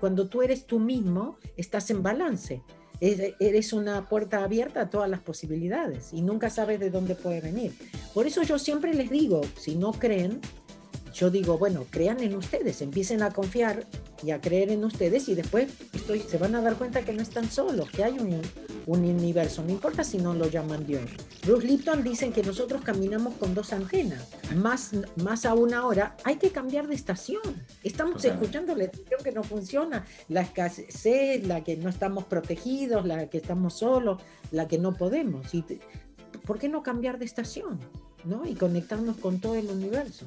cuando tú eres tú mismo, estás en balance. Eres una puerta abierta a todas las posibilidades y nunca sabes de dónde puede venir. Por eso yo siempre les digo, si no creen, yo digo, bueno, crean en ustedes, empiecen a confiar y a creer en ustedes y después estoy, se van a dar cuenta que no están solos, que hay un, un universo, no importa si no lo llaman Dios. Bruce Lipton dicen que nosotros caminamos con dos antenas, más, más aún ahora, hay que cambiar de estación. Estamos escuchando la estación que no funciona, la escasez, la que no estamos protegidos, la que estamos solos, la que no podemos. Y, ¿Por qué no cambiar de estación? ¿no? Y conectarnos con todo el universo.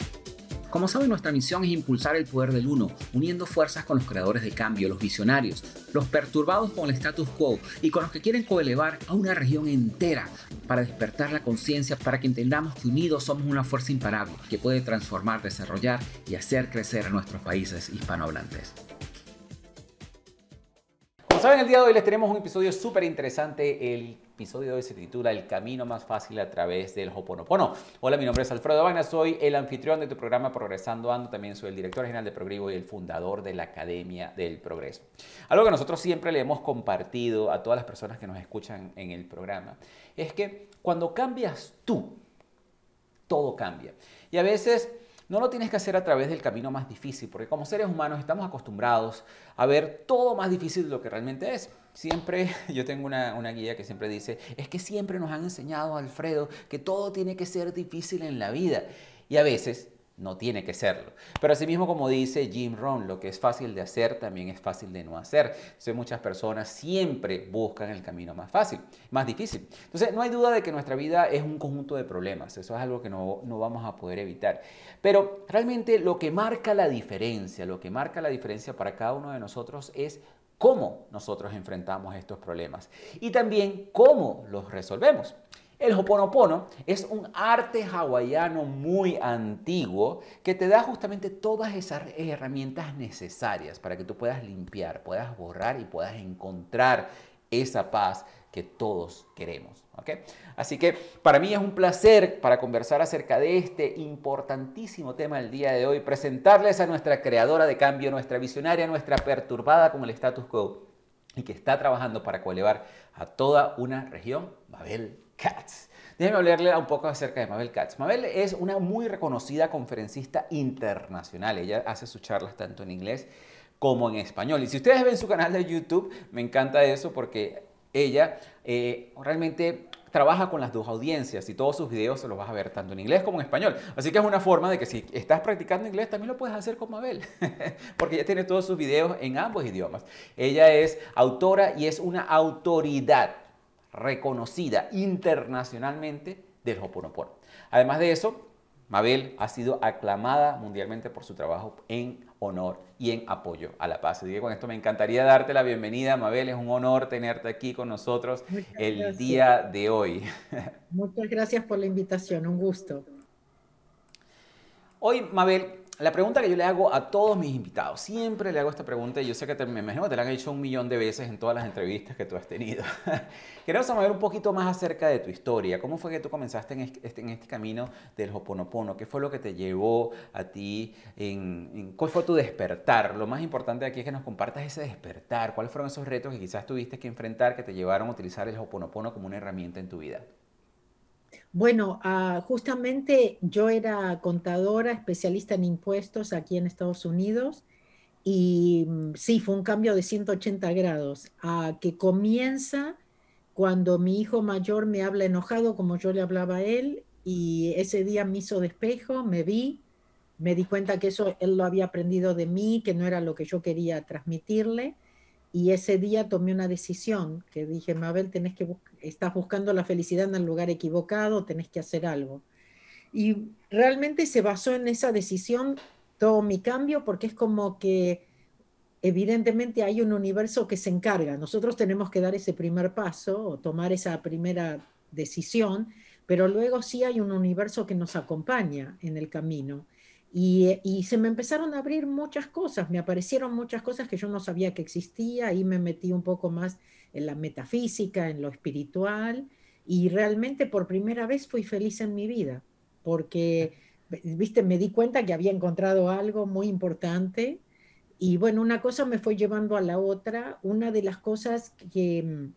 Como saben, nuestra misión es impulsar el poder del uno, uniendo fuerzas con los creadores de cambio, los visionarios, los perturbados con el status quo y con los que quieren coelevar a una región entera para despertar la conciencia para que entendamos que unidos somos una fuerza imparable que puede transformar, desarrollar y hacer crecer a nuestros países hispanohablantes. Como saben, el día de hoy les tenemos un episodio súper interesante. El episodio de hoy se titula El camino más fácil a través del Hoponopono. Hola, mi nombre es Alfredo Vagna, soy el anfitrión de tu programa Progresando Ando, también soy el director general de Progreso y el fundador de la Academia del Progreso. Algo que nosotros siempre le hemos compartido a todas las personas que nos escuchan en el programa es que cuando cambias tú, todo cambia. Y a veces no lo tienes que hacer a través del camino más difícil, porque como seres humanos estamos acostumbrados a ver todo más difícil de lo que realmente es. Siempre, yo tengo una, una, guía que siempre dice, es que siempre nos han enseñado, Alfredo, que todo tiene que ser difícil en la vida. Y a veces no tiene que serlo. Pero asimismo, como dice Jim Rohn, lo que es fácil de hacer también es fácil de no hacer. Entonces muchas personas siempre buscan el camino más fácil, más difícil. Entonces no hay duda de que nuestra vida es un conjunto de problemas. Eso es algo que no, no vamos a poder evitar. Pero realmente lo que marca la diferencia, lo que marca la diferencia para cada uno de nosotros es cómo nosotros enfrentamos estos problemas y también cómo los resolvemos. El Hoponopono es un arte hawaiano muy antiguo que te da justamente todas esas herramientas necesarias para que tú puedas limpiar, puedas borrar y puedas encontrar esa paz que todos queremos. Así que para mí es un placer para conversar acerca de este importantísimo tema del día de hoy, presentarles a nuestra creadora de cambio, nuestra visionaria, nuestra perturbada con el status quo y que está trabajando para coelevar a toda una región, Babel Katz. Déjenme hablarle un poco acerca de Mabel Katz. Mabel es una muy reconocida conferencista internacional. Ella hace sus charlas tanto en inglés como en español. Y si ustedes ven su canal de YouTube, me encanta eso porque ella eh, realmente trabaja con las dos audiencias y todos sus videos se los vas a ver tanto en inglés como en español. Así que es una forma de que si estás practicando inglés también lo puedes hacer con Mabel, porque ella tiene todos sus videos en ambos idiomas. Ella es autora y es una autoridad reconocida internacionalmente del Hoponopono. Además de eso, Mabel ha sido aclamada mundialmente por su trabajo en honor y en apoyo a la paz. Así que con esto me encantaría darte la bienvenida, Mabel. Es un honor tenerte aquí con nosotros el día de hoy. Muchas gracias por la invitación, un gusto. Hoy, Mabel, la pregunta que yo le hago a todos mis invitados, siempre le hago esta pregunta y yo sé que te, me imagino que te la han hecho un millón de veces en todas las entrevistas que tú has tenido. Queremos saber un poquito más acerca de tu historia. ¿Cómo fue que tú comenzaste en este, este camino del Hoponopono? ¿Qué fue lo que te llevó a ti? En, ¿Cuál fue tu despertar? Lo más importante aquí es que nos compartas ese despertar. ¿Cuáles fueron esos retos que quizás tuviste que enfrentar que te llevaron a utilizar el Hoponopono como una herramienta en tu vida? Bueno, ah, justamente yo era contadora, especialista en impuestos aquí en Estados Unidos y mm, sí, fue un cambio de 180 grados, a que comienza cuando mi hijo mayor me habla enojado como yo le hablaba a él y ese día me hizo despejo, me vi, me di cuenta que eso él lo había aprendido de mí, que no era lo que yo quería transmitirle y ese día tomé una decisión que dije, Mabel, tenés que estás buscando la felicidad en el lugar equivocado, tenés que hacer algo. Y realmente se basó en esa decisión todo mi cambio, porque es como que evidentemente hay un universo que se encarga. Nosotros tenemos que dar ese primer paso o tomar esa primera decisión, pero luego sí hay un universo que nos acompaña en el camino. Y, se me empezaron a abrir muchas cosas, me aparecieron muchas cosas que yo no sabía que existía, y me metí un poco más en la metafísica, en lo espiritual, y realmente por primera vez fui feliz en mi vida, porque, viste, me di cuenta que había encontrado algo muy importante, y bueno, una cosa me fue llevando a la otra, una de las cosas que mm,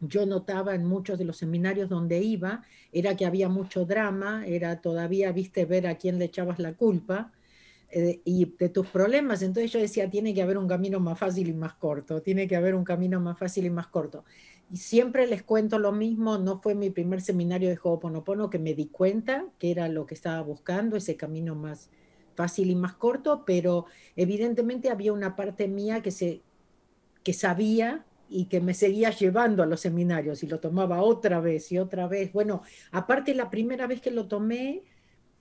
yo notaba en muchos de los seminarios donde iba era que había mucho drama, era todavía, viste, ver a quién le echabas la culpa eh, y de tus problemas. Entonces yo decía, tiene que haber un camino más fácil y más corto, tiene que haber un camino más fácil y más corto. Y siempre les cuento lo mismo, no fue mi primer seminario de Ho'oponopono que me di cuenta que era lo que estaba buscando, ese camino más fácil y más corto, pero evidentemente había una parte mía que, se, que sabía y que me seguía llevando a los seminarios y lo tomaba otra vez y otra vez. Bueno, aparte la primera vez que lo tomé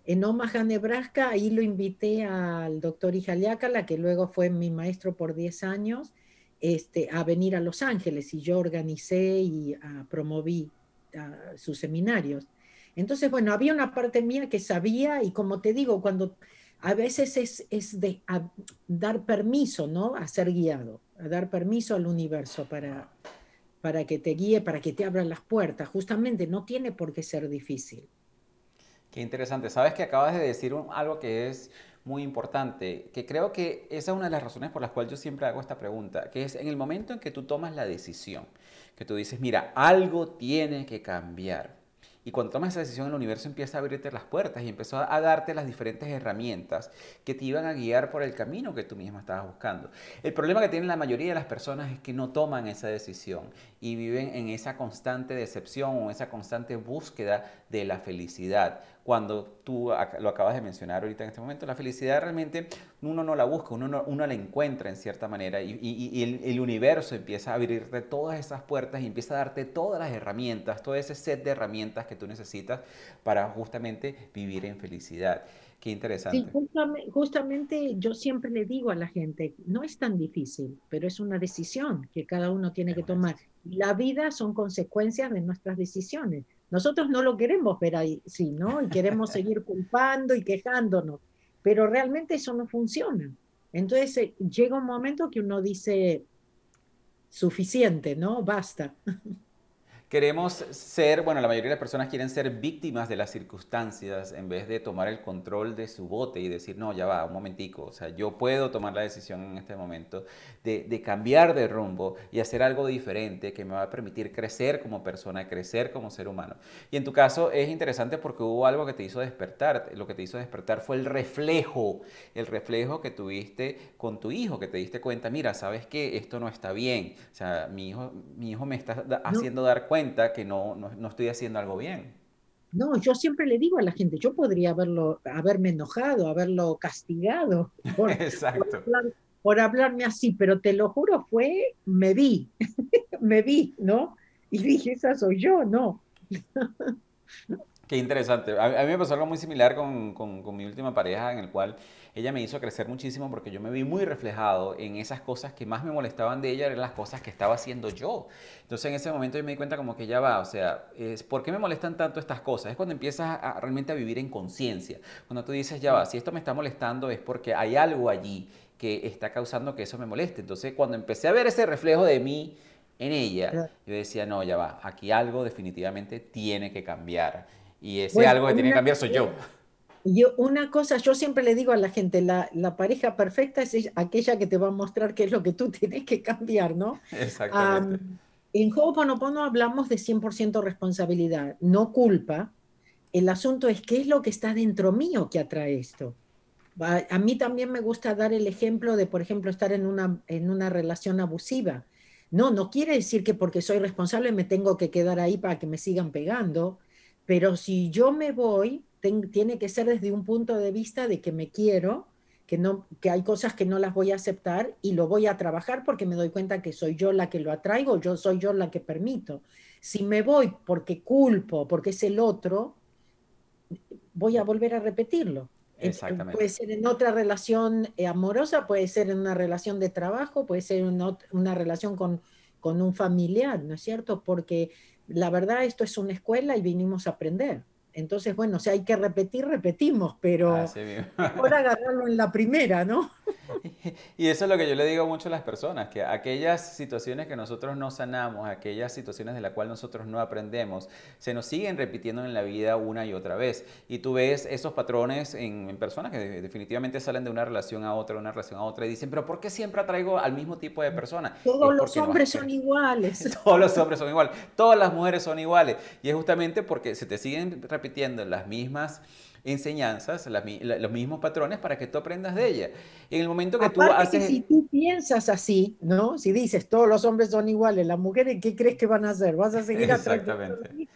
en Omaha, Nebraska, ahí lo invité al doctor Ijaliácala, que luego fue mi maestro por 10 años, este, a venir a Los Ángeles y yo organicé y ah, promoví ah, sus seminarios. Entonces, bueno, había una parte mía que sabía y como te digo, cuando a veces es, de dar permiso, ¿no? A ser guiado, a dar permiso al universo para, para que te guíe, para que te abra las puertas. Justamente no tiene por qué ser difícil. Qué interesante. Sabes que acabas de decir algo que es muy importante, que creo que esa es una de las razones por las cuales yo siempre hago esta pregunta, que es en el momento en que tú tomas la decisión, que tú dices, mira, algo tiene que cambiar y cuando tomas esa decisión, el universo empieza a abrirte las puertas y empezó a darte las diferentes herramientas que te iban a guiar por el camino que tú misma estabas buscando. El problema que tienen la mayoría de las personas es que no toman esa decisión y viven en esa constante decepción o esa constante búsqueda de la felicidad cuando tú lo acabas de mencionar ahorita en este momento, la felicidad realmente uno no la busca, uno, uno la encuentra en cierta manera y, el, el, universo empieza a abrirte todas esas puertas y empieza a darte todas las herramientas, todo ese set de herramientas que tú necesitas para justamente vivir en felicidad. Qué interesante. Sí, justamente, yo siempre le digo a la gente, no es tan difícil, pero es una decisión que cada uno tiene que tomar. La vida son consecuencias de nuestras decisiones. Nosotros no lo queremos ver ahí, sí, ¿no? Y queremos seguir culpando y quejándonos, pero realmente eso no funciona. Entonces eh, llega un momento que uno dice, suficiente, ¿no? Basta. Queremos ser, bueno, la mayoría de las personas quieren ser víctimas de las circunstancias en vez de tomar el control de su bote y decir, no, ya va, un momentico, o sea, yo puedo tomar la decisión en este momento de, de, cambiar de rumbo y hacer algo diferente que me va a permitir crecer como persona, crecer como ser humano. Y en tu caso es interesante porque hubo algo que te hizo despertar, lo que te hizo despertar fue el reflejo, el reflejo que tuviste con tu hijo, que te diste cuenta, mira, sabes que esto no está bien, o sea, mi hijo, mi hijo me está haciendo dar cuenta que no, no, estoy haciendo algo bien. No, yo siempre le digo a la gente, yo podría haberlo, haberme enojado, haberlo castigado por, Exacto. Por, hablarme así, pero te lo juro, fue, me vi, me vi, ¿no? Y dije, esa soy yo, ¿no? Qué interesante. A, mí me pasó algo muy similar con, con, con mi última pareja, en el cual ella me hizo crecer muchísimo porque yo me vi muy reflejado en esas cosas que más me molestaban de ella, eran las cosas que estaba haciendo yo. Entonces en ese momento yo me di cuenta como que ya va, o sea, es, ¿por qué me molestan tanto estas cosas? Es cuando empiezas a, realmente a vivir en conciencia. Cuando tú dices, ya va, si esto me está molestando es porque hay algo allí que está causando que eso me moleste. Entonces cuando empecé a ver ese reflejo de mí en ella, yo decía, no, ya va, aquí algo definitivamente tiene que cambiar. Y ese algo que tiene que cambiar soy yo. Yo, una cosa, yo siempre le digo a la gente, la, la, pareja perfecta es aquella que te va a mostrar qué es lo que tú tienes que cambiar, ¿no? Exactamente. en Ho'oponopono hablamos de 100% responsabilidad, no culpa. El asunto es qué es lo que está dentro mío que atrae esto. A mí también me gusta dar el ejemplo de, por ejemplo, estar en una, en una relación abusiva. No, no quiere decir que porque soy responsable me tengo que quedar ahí para que me sigan pegando, pero si yo me voy, tiene que ser desde un punto de vista de que me quiero, que, no, que hay cosas que no las voy a aceptar y lo voy a trabajar porque me doy cuenta que soy yo la que lo atraigo, yo soy yo la que permito. Si me voy porque culpo, porque es el otro, voy a volver a repetirlo. Exactamente. Puede ser en otra relación eh, amorosa, puede ser en una relación de trabajo, puede ser en una relación con, con un familiar, ¿no es cierto? Porque la verdad esto es una escuela y vinimos a aprender. Entonces, bueno, si hay que repetir, repetimos, pero mejor agarrarlo en la primera, ¿no? Y eso es lo que yo le digo mucho a las personas, que aquellas situaciones que nosotros no sanamos, aquellas situaciones de las cuales nosotros no aprendemos, se nos siguen repitiendo en la vida una y otra vez. Y tú ves esos patrones en, personas que definitivamente salen de una relación a otra, una relación a otra, y dicen, pero ¿por qué siempre atraigo al mismo tipo de persona? Todos los hombres son iguales. Todos los hombres son iguales, todas las mujeres son iguales. Y es justamente porque se te siguen repitiendo las mismas enseñanzas, los mismos patrones para que tú aprendas de ella. En el momento que tú haces... si tú piensas así, ¿no? Si dices todos los hombres son iguales, las mujeres, ¿qué crees que van a hacer? ¿Vas a seguir Exactamente.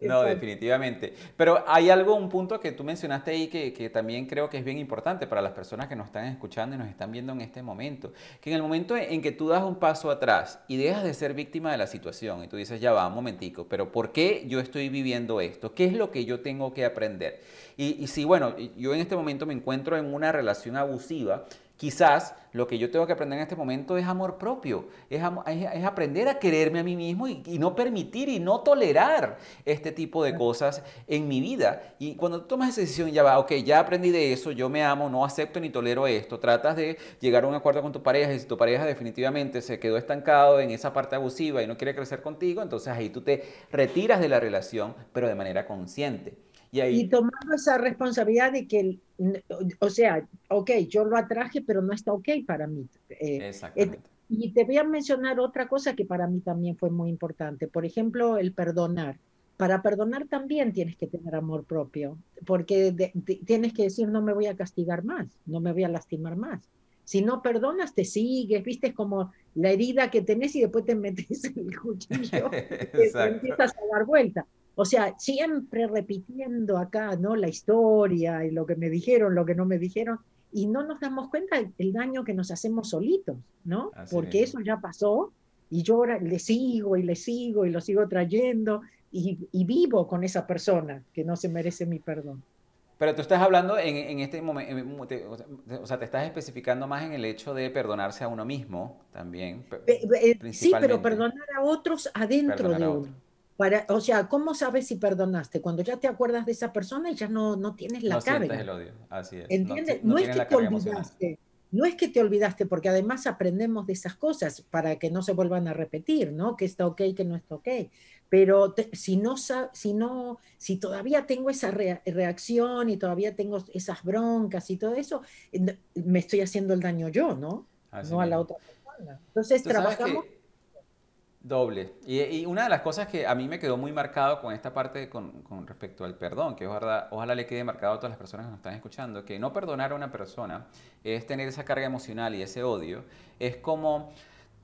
No, definitivamente. Pero hay algo, un punto que tú mencionaste ahí que, que, también creo que es bien importante para las personas que nos están escuchando y nos están viendo en este momento. Que en el momento en que tú das un paso atrás y dejas de ser víctima de la situación y tú dices, ya va, un momentico, pero ¿por qué yo estoy viviendo esto? ¿Qué es lo que yo tengo que aprender? Y, y si, bueno, yo en este momento me encuentro en una relación abusiva, Quizás lo que yo tengo que aprender en este momento es amor propio, es, es, aprender a quererme a mí mismo y, no permitir y no tolerar este tipo de cosas en mi vida. Y cuando tú tomas esa decisión, ya va, ok, ya aprendí de eso, yo me amo, no acepto ni tolero esto, tratas de llegar a un acuerdo con tu pareja y si tu pareja definitivamente se quedó estancado en esa parte abusiva y no quiere crecer contigo, entonces ahí tú te retiras de la relación, pero de manera consciente. Y, tomando esa responsabilidad de que, o sea, ok, yo lo atraje, pero no está ok para mí. Eh, Exactamente. y te voy a mencionar otra cosa que para mí también fue muy importante. Por ejemplo, el perdonar. Para perdonar también tienes que tener amor propio, porque tienes que decir, no me voy a castigar más, no me voy a lastimar más. Si no perdonas, te sigues, viste, como la herida que tenés y después te metes el cuchillo y empiezas a dar vuelta. O sea, siempre repitiendo acá, ¿no? La historia y lo que me dijeron, lo que no me dijeron, y no nos damos cuenta del daño que nos hacemos solitos, ¿no? Porque eso ya pasó y yo ahora le sigo y le sigo y lo sigo trayendo y, vivo con esa persona que no se merece mi perdón. Pero tú estás hablando en, este momento, o sea, te estás especificando más en el hecho de perdonarse a uno mismo también. Eh, sí, pero perdonar a otros adentro de uno o sea, ¿cómo sabes si perdonaste? Cuando ya te acuerdas de esa persona y ya no, no tienes la no carga. el odio, así es. ¿Entiendes? No, es que te olvidaste, no es que te olvidaste, porque además aprendemos de esas cosas para que no se vuelvan a repetir, ¿no? Que está ok, que no está ok. Pero si no, si no, si todavía tengo esa reacción y todavía tengo esas broncas y todo eso, me estoy haciendo el daño yo, ¿no? no a la otra persona. Entonces trabajamos Doble. Y, una de las cosas que a mí me quedó muy marcado con esta parte con, respecto al perdón, que ojalá, ojalá, le quede marcado a todas las personas que nos están escuchando, que no perdonar a una persona es tener esa carga emocional y ese odio, es como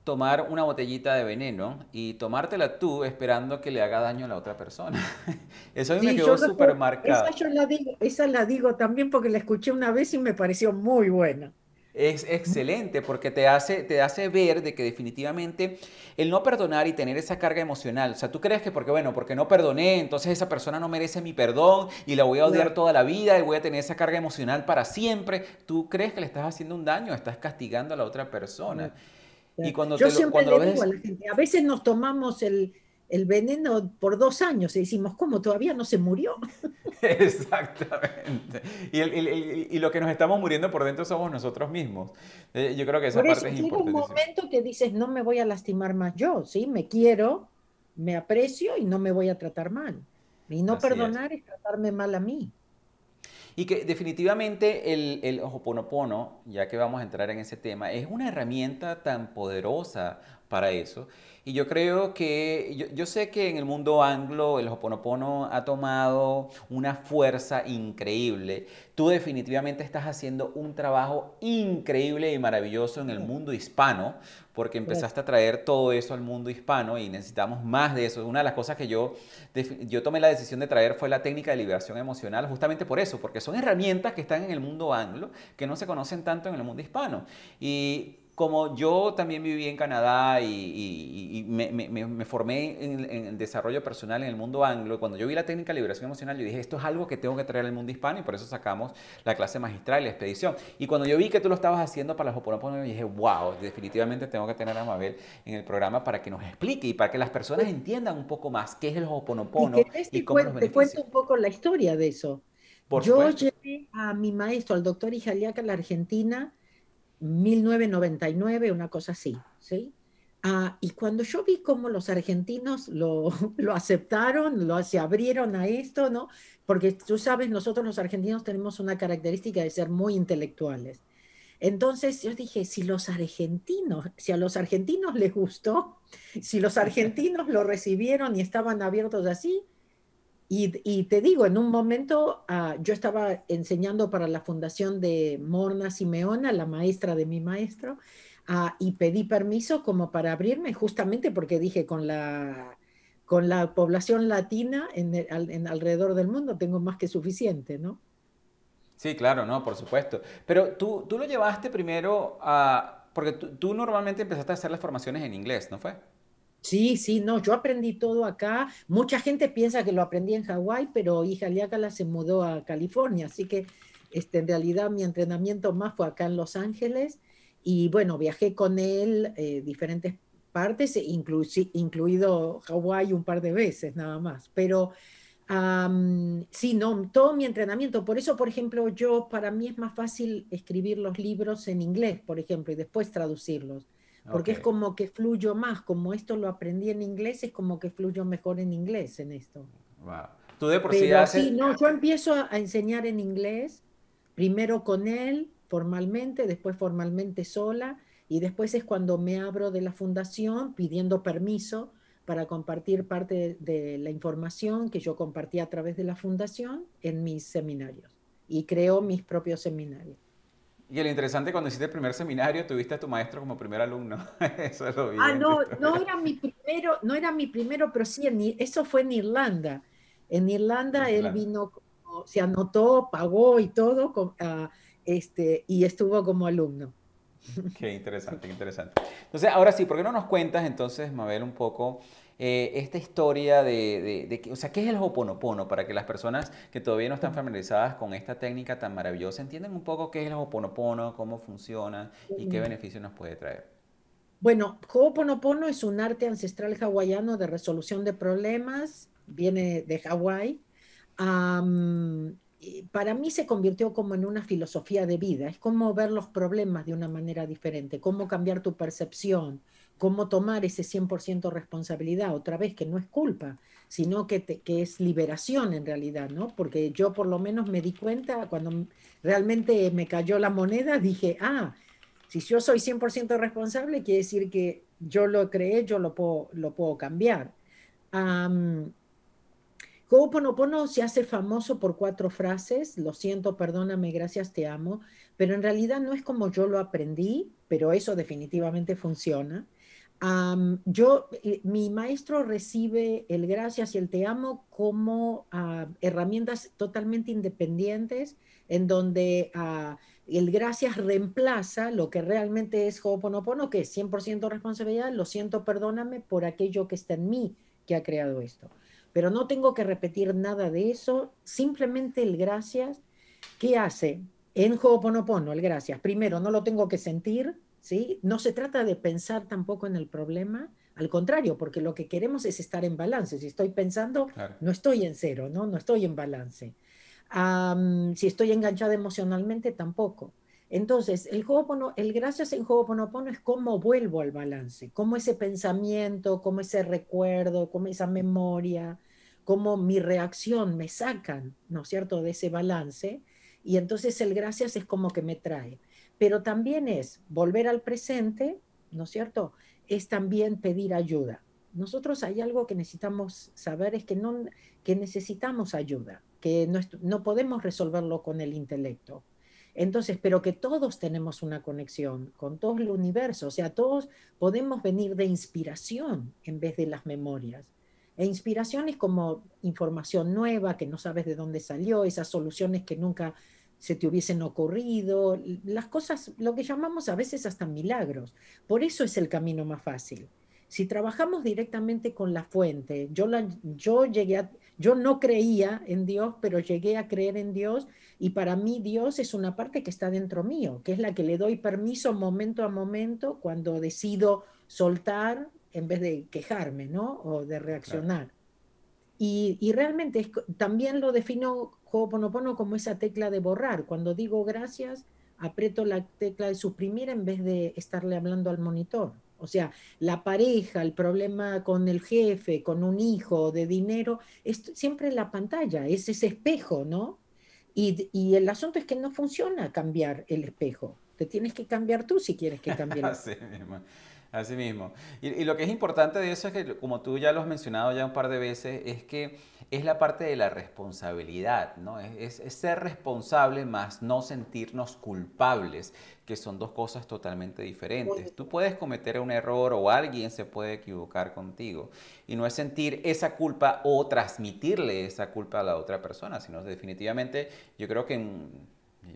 tomar una botellita de veneno y tomártela tú esperando que le haga daño a la otra persona. Eso a mí me quedó súper marcado. Esa, la digo, esa la digo también porque la escuché una vez y me pareció muy buena es excelente porque te hace, te hace ver de que definitivamente el no perdonar y tener esa carga emocional, o sea, tú crees que porque, bueno, porque no perdoné, entonces esa persona no merece mi perdón y la voy a odiar toda la vida y voy a tener esa carga emocional para siempre, tú crees que le estás haciendo un daño, estás castigando a la otra persona. Y cuando, Yo siempre le digo a la gente, a veces nos tomamos el, el veneno por dos años y decimos, ¿cómo? ¿Todavía no se murió? Exactamente. Y, y, lo que nos estamos muriendo por dentro somos nosotros mismos. Eh, yo creo que esa parte es importante. un momento que dices, no me voy a lastimar más yo, ¿sí? Me quiero, me aprecio y no me voy a tratar mal. Y no perdonar es. tratarme mal a mí. Y que definitivamente el, el Ho'oponopono, ya que vamos a entrar en ese tema, es una herramienta tan poderosa para eso. Y yo creo que, yo, sé que en el mundo anglo el Hoponopono ha tomado una fuerza increíble. Tú definitivamente estás haciendo un trabajo increíble y maravilloso en el mundo hispano, porque empezaste a traer todo eso al mundo hispano y necesitamos más de eso. Una de las cosas que yo, yo tomé la decisión de traer fue la técnica de liberación emocional, justamente por eso, porque son herramientas que están en el mundo anglo, que no se conocen tanto en el mundo hispano. Y como yo también viví en Canadá y, me, formé en, el desarrollo personal en el mundo anglo, cuando yo vi la técnica de liberación emocional, yo dije, esto es algo que tengo que traer al mundo hispano y por eso sacamos la clase magistral y la expedición. Y cuando yo vi que tú lo estabas haciendo para las Hoponopono, dije, wow, definitivamente tengo que tener a Mabel en el programa para que nos explique y para que las personas entiendan un poco más qué es el Hoponopono y, y cómo los Te cuento un poco la historia de eso. yo llevé a mi maestro, al doctor Ijaliaca, a la Argentina, 1999, una cosa así, ¿sí? Ah, y cuando yo vi cómo los argentinos lo, lo aceptaron, lo, se abrieron a esto, ¿no? Porque tú sabes, nosotros los argentinos tenemos una característica de ser muy intelectuales. Entonces yo dije, si los argentinos, si a los argentinos les gustó, si los argentinos lo recibieron y estaban abiertos así, y, te digo, en un momento ah, yo estaba enseñando para la fundación de Morna Simeona, la maestra de mi maestro, ah, y pedí permiso como para abrirme, justamente porque dije con la, con la población latina en, alrededor del mundo tengo más que suficiente, ¿no? Sí, claro, no, por supuesto. Pero tú, tú lo llevaste primero a, porque tú, tú normalmente empezaste a hacer las formaciones en inglés, ¿no fue? Sí, sí, no, yo aprendí todo acá. Mucha gente piensa que lo aprendí en Hawái, pero hija Liácala se mudó a California, así que este, en realidad mi entrenamiento más fue acá en Los Ángeles y bueno, viajé con él eh, diferentes partes, incluido Hawái un par de veces nada más, pero sí, no, todo mi entrenamiento, por eso, por ejemplo, yo, para mí es más fácil escribir los libros en inglés, por ejemplo, y después traducirlos porque es como que fluyo más, como esto lo aprendí en inglés, es como que fluyo mejor en inglés en esto. Wow. Tú de por sí haces... Sí, no, yo empiezo a, enseñar en inglés, primero con él, formalmente, después formalmente sola, y después es cuando me abro de la fundación pidiendo permiso para compartir parte de la información que yo compartí a través de la fundación en mis seminarios. Y creo mis propios seminarios. Y lo interesante, cuando hiciste el primer seminario, tuviste a tu maestro como primer alumno. eso es lo bien. Ah, no, no era mi primero, no era mi primero, pero sí, en, eso fue en Irlanda. En Irlanda, él vino, se anotó, pagó y todo, uh, este, y estuvo como alumno. Qué interesante, qué interesante. Entonces, ahora sí, ¿por qué no nos cuentas entonces, Mabel, un poco eh, esta historia de, de, o sea, ¿qué es el Hoponopono? Para que las personas que todavía no están familiarizadas con esta técnica tan maravillosa entiendan un poco qué es el Hoponopono, cómo funciona y qué beneficios nos puede traer. Bueno, Ho'oponopono es un arte ancestral hawaiano de resolución de problemas, viene de Hawái. para mí se convirtió como en una filosofía de vida, es como ver los problemas de una manera diferente, cómo cambiar tu percepción, cómo tomar ese 100% responsabilidad, otra vez que no es culpa, sino que, que, es liberación en realidad, ¿no? Porque yo por lo menos me di cuenta, cuando realmente me cayó la moneda, dije, ah, si yo soy 100% responsable, quiere decir que yo lo creé, yo lo puedo, lo puedo cambiar. Um, Ho'oponopono se hace famoso por cuatro frases, lo siento, perdóname, gracias, te amo, pero en realidad no es como yo lo aprendí, pero eso definitivamente funciona yo, eh, mi maestro recibe el gracias y el te amo como ah, herramientas totalmente independientes, en donde ah, el gracias reemplaza lo que realmente es Ho'oponopono, que es 100% responsabilidad, lo siento, perdóname por aquello que está en mí que ha creado esto. Pero no tengo que repetir nada de eso, simplemente el gracias, ¿qué hace? En Ho'oponopono, el gracias. Primero, no lo tengo que sentir, no se trata de pensar tampoco en el problema, al contrario, porque lo que queremos es estar en balance. Si estoy pensando, no estoy en cero, ¿no? No estoy en balance. si estoy enganchada emocionalmente, tampoco. Entonces, el, el gracias en Ho'oponopono es cómo vuelvo al balance, cómo ese pensamiento, cómo ese recuerdo, cómo esa memoria, cómo mi reacción me sacan, ¿no es cierto?, de ese balance. Y entonces el gracias es como que me trae pero también es volver al presente, ¿no es cierto? Es también pedir ayuda. Nosotros hay algo que necesitamos saber, es que, no, que necesitamos ayuda, que no, no podemos resolverlo con el intelecto. Entonces, pero que todos tenemos una conexión con todo el universo, o sea, todos podemos venir de inspiración en vez de las memorias. E inspiración es como información nueva que no sabes de dónde salió, esas soluciones que nunca se te hubiesen ocurrido, las cosas, lo que llamamos a veces hasta milagros. Por eso es el camino más fácil. Si trabajamos directamente con la fuente, yo, la, yo llegué a, yo no creía en Dios, pero llegué a creer en Dios y para mí Dios es una parte que está dentro mío, que es la que le doy permiso momento a momento cuando decido soltar en vez de quejarme, ¿no? O de reaccionar. Y, y, realmente también lo defino Ho'oponopono como esa tecla de borrar. Cuando digo gracias, aprieto la tecla de suprimir en vez de estarle hablando al monitor. O sea, la pareja, el problema con el jefe, con un hijo, de dinero, es siempre la pantalla, es ese espejo, ¿no? Y, y, el asunto es que no funciona cambiar el espejo. Te tienes que cambiar tú si quieres que cambie el espejo. Así mismo. Y, lo que es importante de eso es que, como tú ya lo has mencionado ya un par de veces, es que es la parte de la responsabilidad, ¿no? Es, ser responsable más no sentirnos culpables, que son dos cosas totalmente diferentes. Tú puedes cometer un error o alguien se puede equivocar contigo y no es sentir esa culpa o transmitirle esa culpa a la otra persona, sino definitivamente yo creo que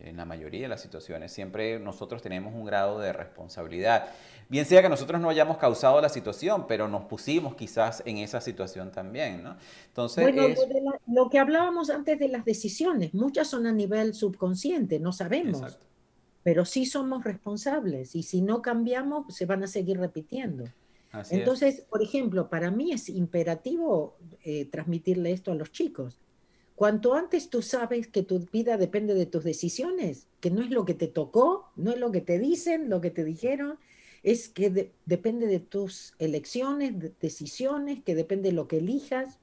en la mayoría de las situaciones siempre nosotros tenemos un grado de responsabilidad. Bien sea que nosotros no hayamos causado la situación, pero nos pusimos quizás en esa situación también, ¿no? Entonces, bueno, lo, que hablábamos antes de las decisiones, muchas son a nivel subconsciente, no sabemos, pero sí somos responsables y si no cambiamos se van a seguir repitiendo. Entonces, por ejemplo, para mí es imperativo eh, transmitirle esto a los chicos. Cuanto antes tú sabes que tu vida depende de tus decisiones, que no es lo que te tocó, no es lo que te dicen, lo que te dijeron, es que depende de tus elecciones, decisiones, que depende de lo que elijas.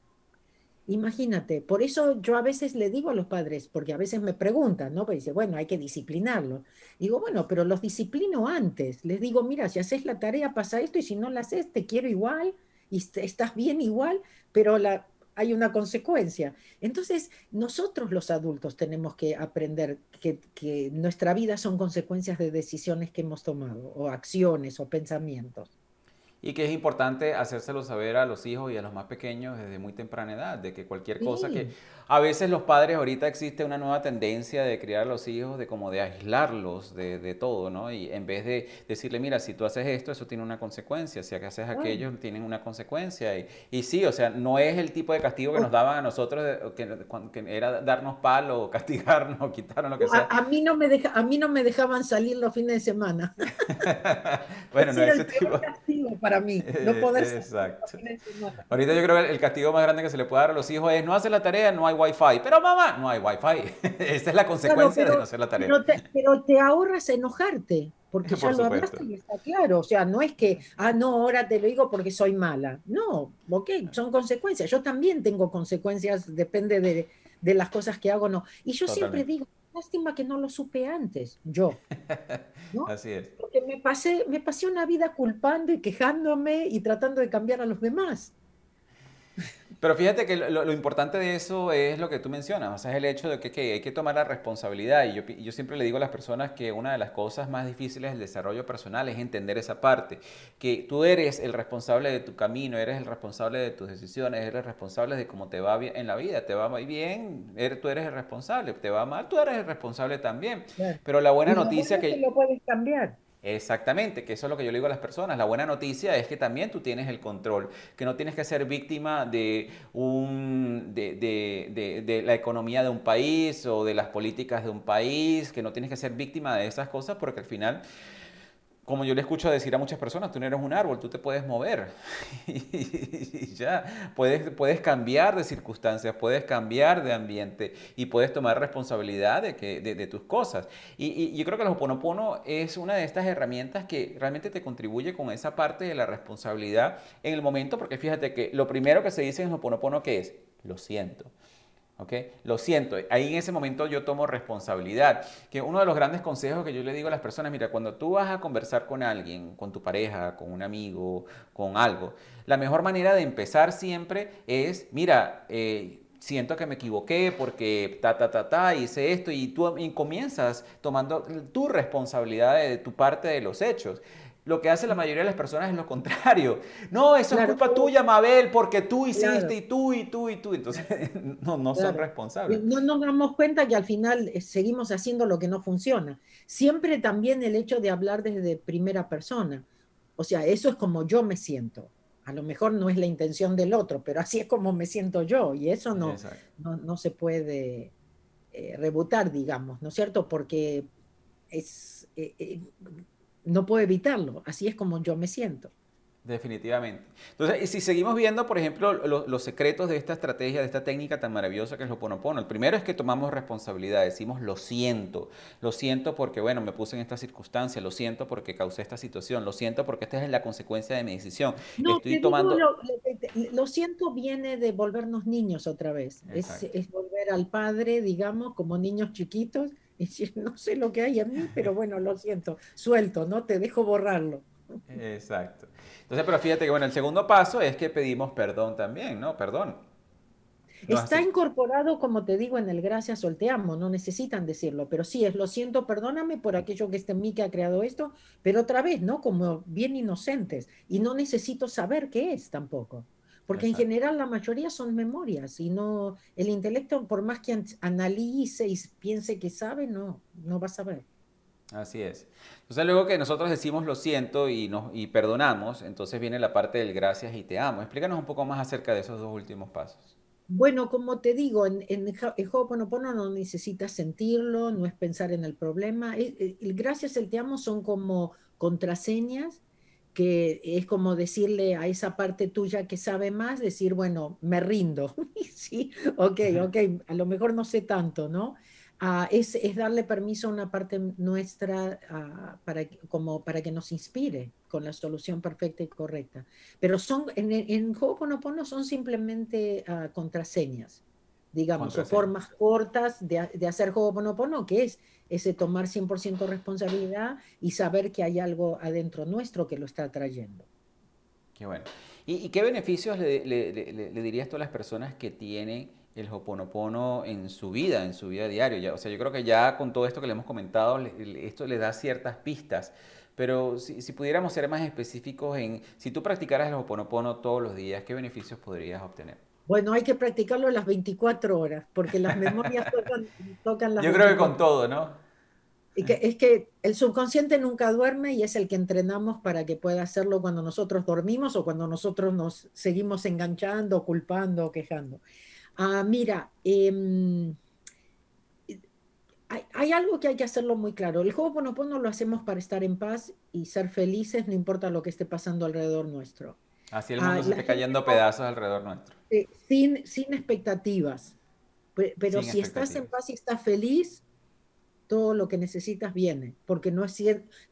Imagínate, por eso yo a veces le digo a los padres, porque a veces me preguntan, ¿no? Pues dice, bueno, hay que disciplinarlo. Digo, bueno, pero los disciplino antes. Les digo, mira, si haces la tarea pasa esto y si no la haces, te quiero igual y estás bien igual, pero la, hay una consecuencia. Entonces, nosotros los adultos tenemos que aprender que, nuestra vida son consecuencias de decisiones que hemos tomado, o acciones, o pensamientos y que es importante hacérselo saber a los hijos y a los más pequeños desde muy temprana edad, de que cualquier cosa que a veces los padres, ahorita existe una nueva tendencia de criar a los hijos, de como de aislarlos de, de todo, ¿no? Y en vez de decirle, mira, si tú haces esto, eso tiene una consecuencia, si haces aquello, tienen una consecuencia. Y, y, sí, o sea, no es el tipo de castigo que nos daban a nosotros, que, que era darnos palo, castigarnos, quitarnos lo que sea. A, mí no me deja, a mí no me dejaban salir los fines de semana. bueno, no es ese tipo. castigo para mí, no poder Exacto. Ahorita yo creo que el castigo más grande que se le puede dar a los hijos es no hacer la tarea, no hay wifi. Pero mamá, no hay wifi. Esa es la consecuencia de no hacer la tarea. Pero te, ahorras enojarte, porque ya lo hablaste y está claro. O sea, no es que, ah, no, ahora te lo digo porque soy mala. No, ok, son consecuencias. Yo también tengo consecuencias, depende de, de las cosas que hago o no. Y yo siempre digo, lástima que no lo supe antes, yo. Así es. Porque me pasé, me pasé una vida culpando y quejándome y tratando de cambiar a los demás. Pero fíjate que lo, importante de eso es lo que tú mencionas, o sea, es el hecho de que, hay que tomar la responsabilidad. Y yo, yo, siempre le digo a las personas que una de las cosas más difíciles del desarrollo personal es entender esa parte, que tú eres el responsable de tu camino, eres el responsable de tus decisiones, eres responsable de cómo te va bien en la vida, te va bien, eres, tú eres el responsable, te va mal, tú eres el responsable también. Pero la buena noticia que... Lo puedes cambiar. Exactamente, que eso es lo que yo le digo a las personas. La buena noticia es que también tú tienes el control, que no tienes que ser víctima de, un, de, de, de, la economía de un país o de las políticas de un país, que no tienes que ser víctima de esas cosas porque al final como yo le escucho decir a muchas personas, tú no eres un árbol, tú te puedes mover. y ya, puedes, puedes cambiar de circunstancias, puedes cambiar de ambiente y puedes tomar responsabilidad de, que, de, tus cosas. Y, yo creo que el Hoponopono es una de estas herramientas que realmente te contribuye con esa parte de la responsabilidad en el momento, porque fíjate que lo primero que se dice en el Hoponopono que es, lo siento. Okay. Lo siento, ahí en ese momento yo tomo responsabilidad. Que uno de los grandes consejos que yo le digo a las personas, mira, cuando tú vas a conversar con alguien, con tu pareja, con un amigo, con algo, la mejor manera de empezar siempre es, mira, eh, siento que me equivoqué porque ta, ta, ta, ta, hice esto y tú comienzas tomando tu responsabilidad de tu parte de los hechos. Lo que hace la mayoría de las personas es lo contrario. No, eso es culpa tuya, Mabel, porque tú hiciste y tú y tú y tú. Entonces, no, no son responsables. No nos damos cuenta que al final eh, seguimos haciendo lo que no funciona. Siempre también el hecho de hablar desde primera persona. O sea, eso es como yo me siento. A lo mejor no es la intención del otro, pero así es como me siento yo. Y eso no, no, se puede eh, rebutar, digamos, ¿no es cierto? Porque es... Eh, no puedo evitarlo, así es como yo me siento. Definitivamente. Entonces, si seguimos viendo, por ejemplo, los secretos de esta estrategia, de esta técnica tan maravillosa que es lo Ponopono, el primero es que tomamos responsabilidad, decimos lo siento, lo siento porque, bueno, me puse en esta circunstancia, lo siento porque causé esta situación, lo siento porque esta es la consecuencia de mi decisión. No, Estoy tomando... lo, siento viene de volvernos niños otra vez, es, es volver al padre, digamos, como niños chiquitos no sé lo que hay en mí, pero bueno, lo siento, suelto, ¿no? Te dejo borrarlo. Exacto. Entonces, pero fíjate que, bueno, el segundo paso es que pedimos perdón también, ¿no? Perdón. Está incorporado, como te digo, en el gracias o no necesitan decirlo, pero sí es lo siento, perdóname por aquello que está en mí que ha creado esto, pero otra vez, ¿no? Como bien inocentes, y no necesito saber qué es tampoco. Porque en general la mayoría son memorias y no, el intelecto, por más que analice y piense que sabe, no, no va a saber. Así es. Entonces luego que nosotros decimos lo siento y, nos, y perdonamos, entonces viene la parte del gracias y te amo. Explícanos un poco más acerca de esos dos últimos pasos. Bueno, como te digo, en, en el Ho'oponopono no necesitas sentirlo, no es pensar en el problema. El, el gracias, el te amo son como contraseñas que es como decirle a esa parte tuya que sabe más, decir, bueno, me rindo. sí, ok, ok, a lo mejor no sé tanto, ¿no? Ah, es, es, darle permiso a una parte nuestra ah, para, como para que nos inspire con la solución perfecta y correcta. Pero son, en, en Ho'oponopono son simplemente uh, contraseñas, digamos, o formas cortas de, de hacer Ho'oponopono, que es ese tomar 100% responsabilidad y saber que hay algo adentro nuestro que lo está trayendo. Qué bueno. ¿Y, qué beneficios le, dirías tú a las personas que tienen el Hoponopono en su vida, en su vida diaria? o sea, yo creo que ya con todo esto que le hemos comentado, esto le da ciertas pistas. Pero si, si, pudiéramos ser más específicos en, si tú practicaras el Hoponopono todos los días, ¿qué beneficios podrías obtener? Bueno, hay que practicarlo las 24 horas, porque las memorias tocan, tocan las Yo creo que con todo, ¿no? Y que, es que el subconsciente nunca duerme y es el que entrenamos para que pueda hacerlo cuando nosotros dormimos o cuando nosotros nos seguimos enganchando, culpando o quejando. Ah, mira, em, hay, hay, algo que hay que hacerlo muy claro. El juego Ponopono lo hacemos para estar en paz y ser felices, no importa lo que esté pasando alrededor nuestro. Así el mundo ah, se esté cayendo pedazos alrededor nuestro. Sin, sin expectativas. Pero, si estás en paz y estás feliz, todo lo que necesitas viene, porque no, es,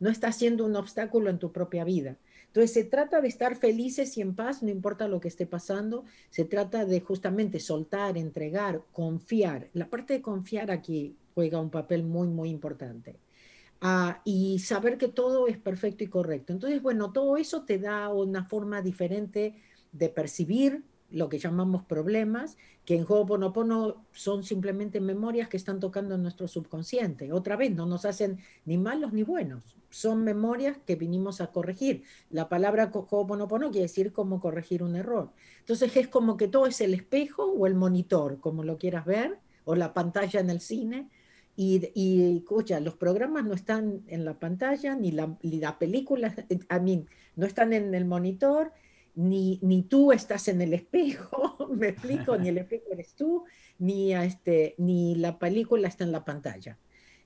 no está siendo un obstáculo en tu propia vida. Entonces se trata de estar felices y en paz, no importa lo que esté pasando, se trata de justamente soltar, entregar, confiar. La parte de confiar aquí juega un papel muy, muy importante. Ah, y saber que todo es perfecto y correcto. Entonces, bueno, todo eso te da una forma diferente de percibir lo que llamamos problemas, que en Ho'oponopono son simplemente memorias que están tocando en nuestro subconsciente. Otra vez, no nos hacen ni malos ni buenos, son memorias que vinimos a corregir. La palabra Ho'oponopono quiere decir cómo corregir un error. Entonces es como que todo es el espejo o el monitor, como lo quieras ver, o la pantalla en el cine, y, y, escucha, los programas no están en la pantalla, ni la, ni la película, a mí, no están en el monitor, ni, ni tú estás en el espejo, me explico, ni el espejo eres tú, ni, este, ni la película está en la pantalla.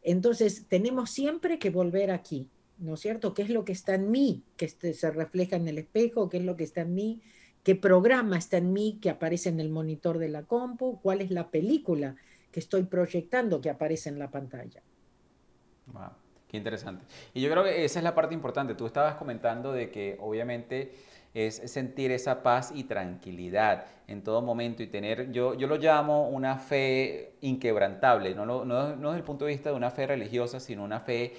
Entonces, tenemos siempre que volver aquí, ¿no es cierto? ¿Qué es lo que está en mí, que este, se refleja en el espejo? ¿Qué es lo que está en mí? ¿Qué programa está en mí que aparece en el monitor de la compu? ¿Cuál es la película? que estoy proyectando que aparece en la pantalla. Qué interesante. Y yo creo que esa es la parte importante. Tú estabas comentando de que obviamente es sentir esa paz y tranquilidad. en todo momento y tener, yo, yo lo llamo una fe inquebrantable, no, no, no, desde el punto de vista de una fe religiosa, sino una fe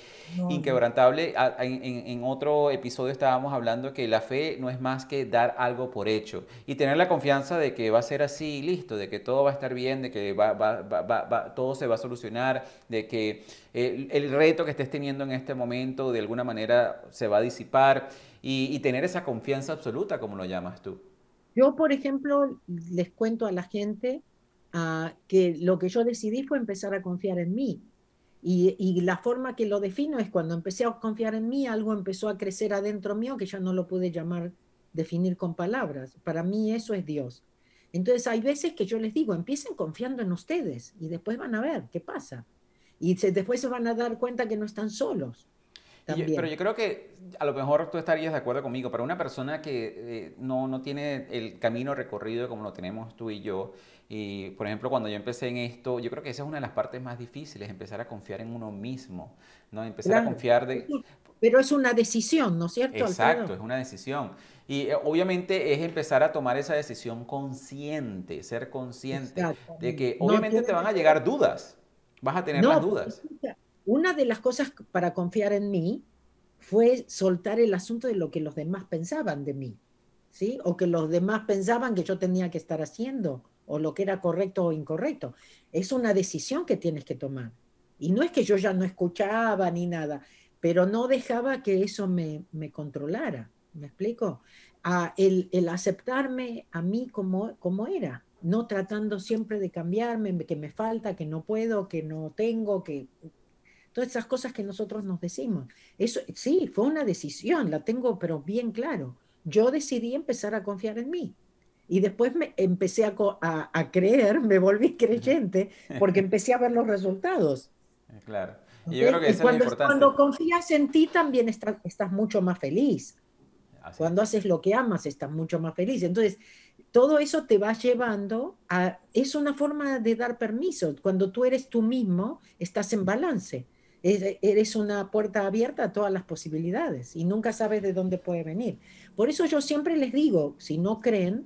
inquebrantable. En, en, otro episodio estábamos hablando que la fe no es más que dar algo por hecho y tener la confianza de que va a ser así, listo, de que todo va a estar bien, de que va, va, va, todo se va a solucionar, de que el, el, reto que estés teniendo en este momento de alguna manera se va a disipar y, tener esa confianza absoluta, como lo llamas tú. Yo, por ejemplo, les cuento a la gente uh, que lo que yo decidí fue empezar a confiar en mí. Y, la forma que lo defino es cuando empecé a confiar en mí, algo empezó a crecer adentro mío que ya no lo pude llamar, definir con palabras. Para mí eso es Dios. Entonces hay veces que yo les digo, empiecen confiando en ustedes y después van a ver qué pasa. Y después se van a dar cuenta que no están solos pero yo creo que a lo mejor tú estarías de acuerdo conmigo, pero una persona que eh, no, no tiene el camino recorrido como lo tenemos tú y yo, y por ejemplo cuando yo empecé en esto, yo creo que esa es una de las partes más difíciles, empezar a confiar en uno mismo, ¿no? Empezar a confiar de... Pero es una decisión, ¿no es cierto? Exacto, es una decisión. Y eh, obviamente es empezar a tomar esa decisión consciente, ser consciente de que obviamente te van a llegar dudas, vas a tener las dudas una de las cosas para confiar en mí fue soltar el asunto de lo que los demás pensaban de mí, ¿sí? O que los demás pensaban que yo tenía que estar haciendo, o lo que era correcto o incorrecto. Es una decisión que tienes que tomar. Y no es que yo ya no escuchaba ni nada, pero no dejaba que eso me, controlara. ¿Me explico? El, el, aceptarme a mí como, como era, no tratando siempre de cambiarme, que me falta, que no puedo, que no tengo, que todas esas cosas que nosotros nos decimos. Eso sí, fue una decisión, la tengo pero bien claro. Yo decidí empezar a confiar en mí. Y después me empecé a, a, creer, me volví creyente, porque empecé a ver los resultados. Eh, claro. Y yo creo que eso cuando, es importante. Cuando confías en ti también estás, estás mucho más feliz. Cuando haces lo que amas, estás mucho más feliz. Entonces, todo eso te va llevando a... Es una forma de dar permiso. Cuando tú eres tú mismo, estás en balance eres una puerta abierta a todas las posibilidades y nunca sabes de dónde puede venir. Por eso yo siempre les digo, si no creen,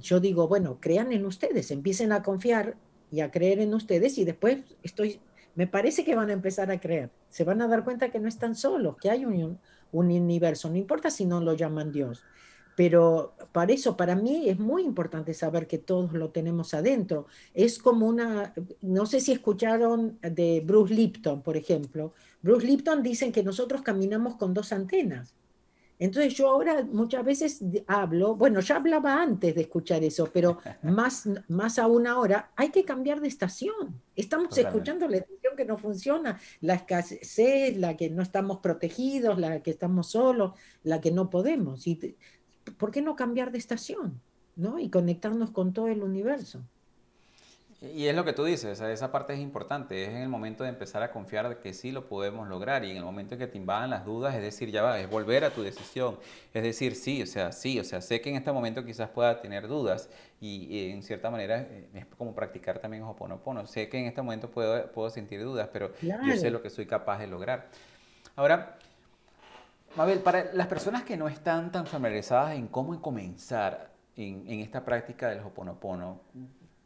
yo digo, bueno, crean en ustedes, empiecen a confiar y a creer en ustedes y después estoy, me parece que van a empezar a creer. Se van a dar cuenta que no están solos, que hay un, un universo, no importa si no lo llaman Dios. Pero para eso, para mí es muy importante saber que todos lo tenemos adentro. Es como una, no sé si escucharon de Bruce Lipton, por ejemplo. Bruce Lipton dicen que nosotros caminamos con dos antenas. Entonces yo ahora muchas veces hablo, bueno, ya hablaba antes de escuchar eso, pero más, más aún ahora, hay que cambiar de estación. Estamos escuchando la estación que no funciona, la escasez, la que no estamos protegidos, la que estamos solos, la que no podemos. Y ¿por qué no cambiar de estación? ¿no? Y conectarnos con todo el universo. Y es lo que tú dices, esa parte es importante, es en el momento de empezar a confiar que sí lo podemos lograr y en el momento en que te invadan las dudas, es decir, ya va, es volver a tu decisión, es decir, sí, o sea, sí, o sea, sé que en este momento quizás pueda tener dudas y, en cierta manera eh, es como practicar también Ho'oponopono, sé que en este momento puedo, puedo sentir dudas, pero yo sé lo que soy capaz de lograr. Ahora, Mabel, para las personas que no están tan familiarizadas en cómo comenzar en, esta práctica del Hoponopono,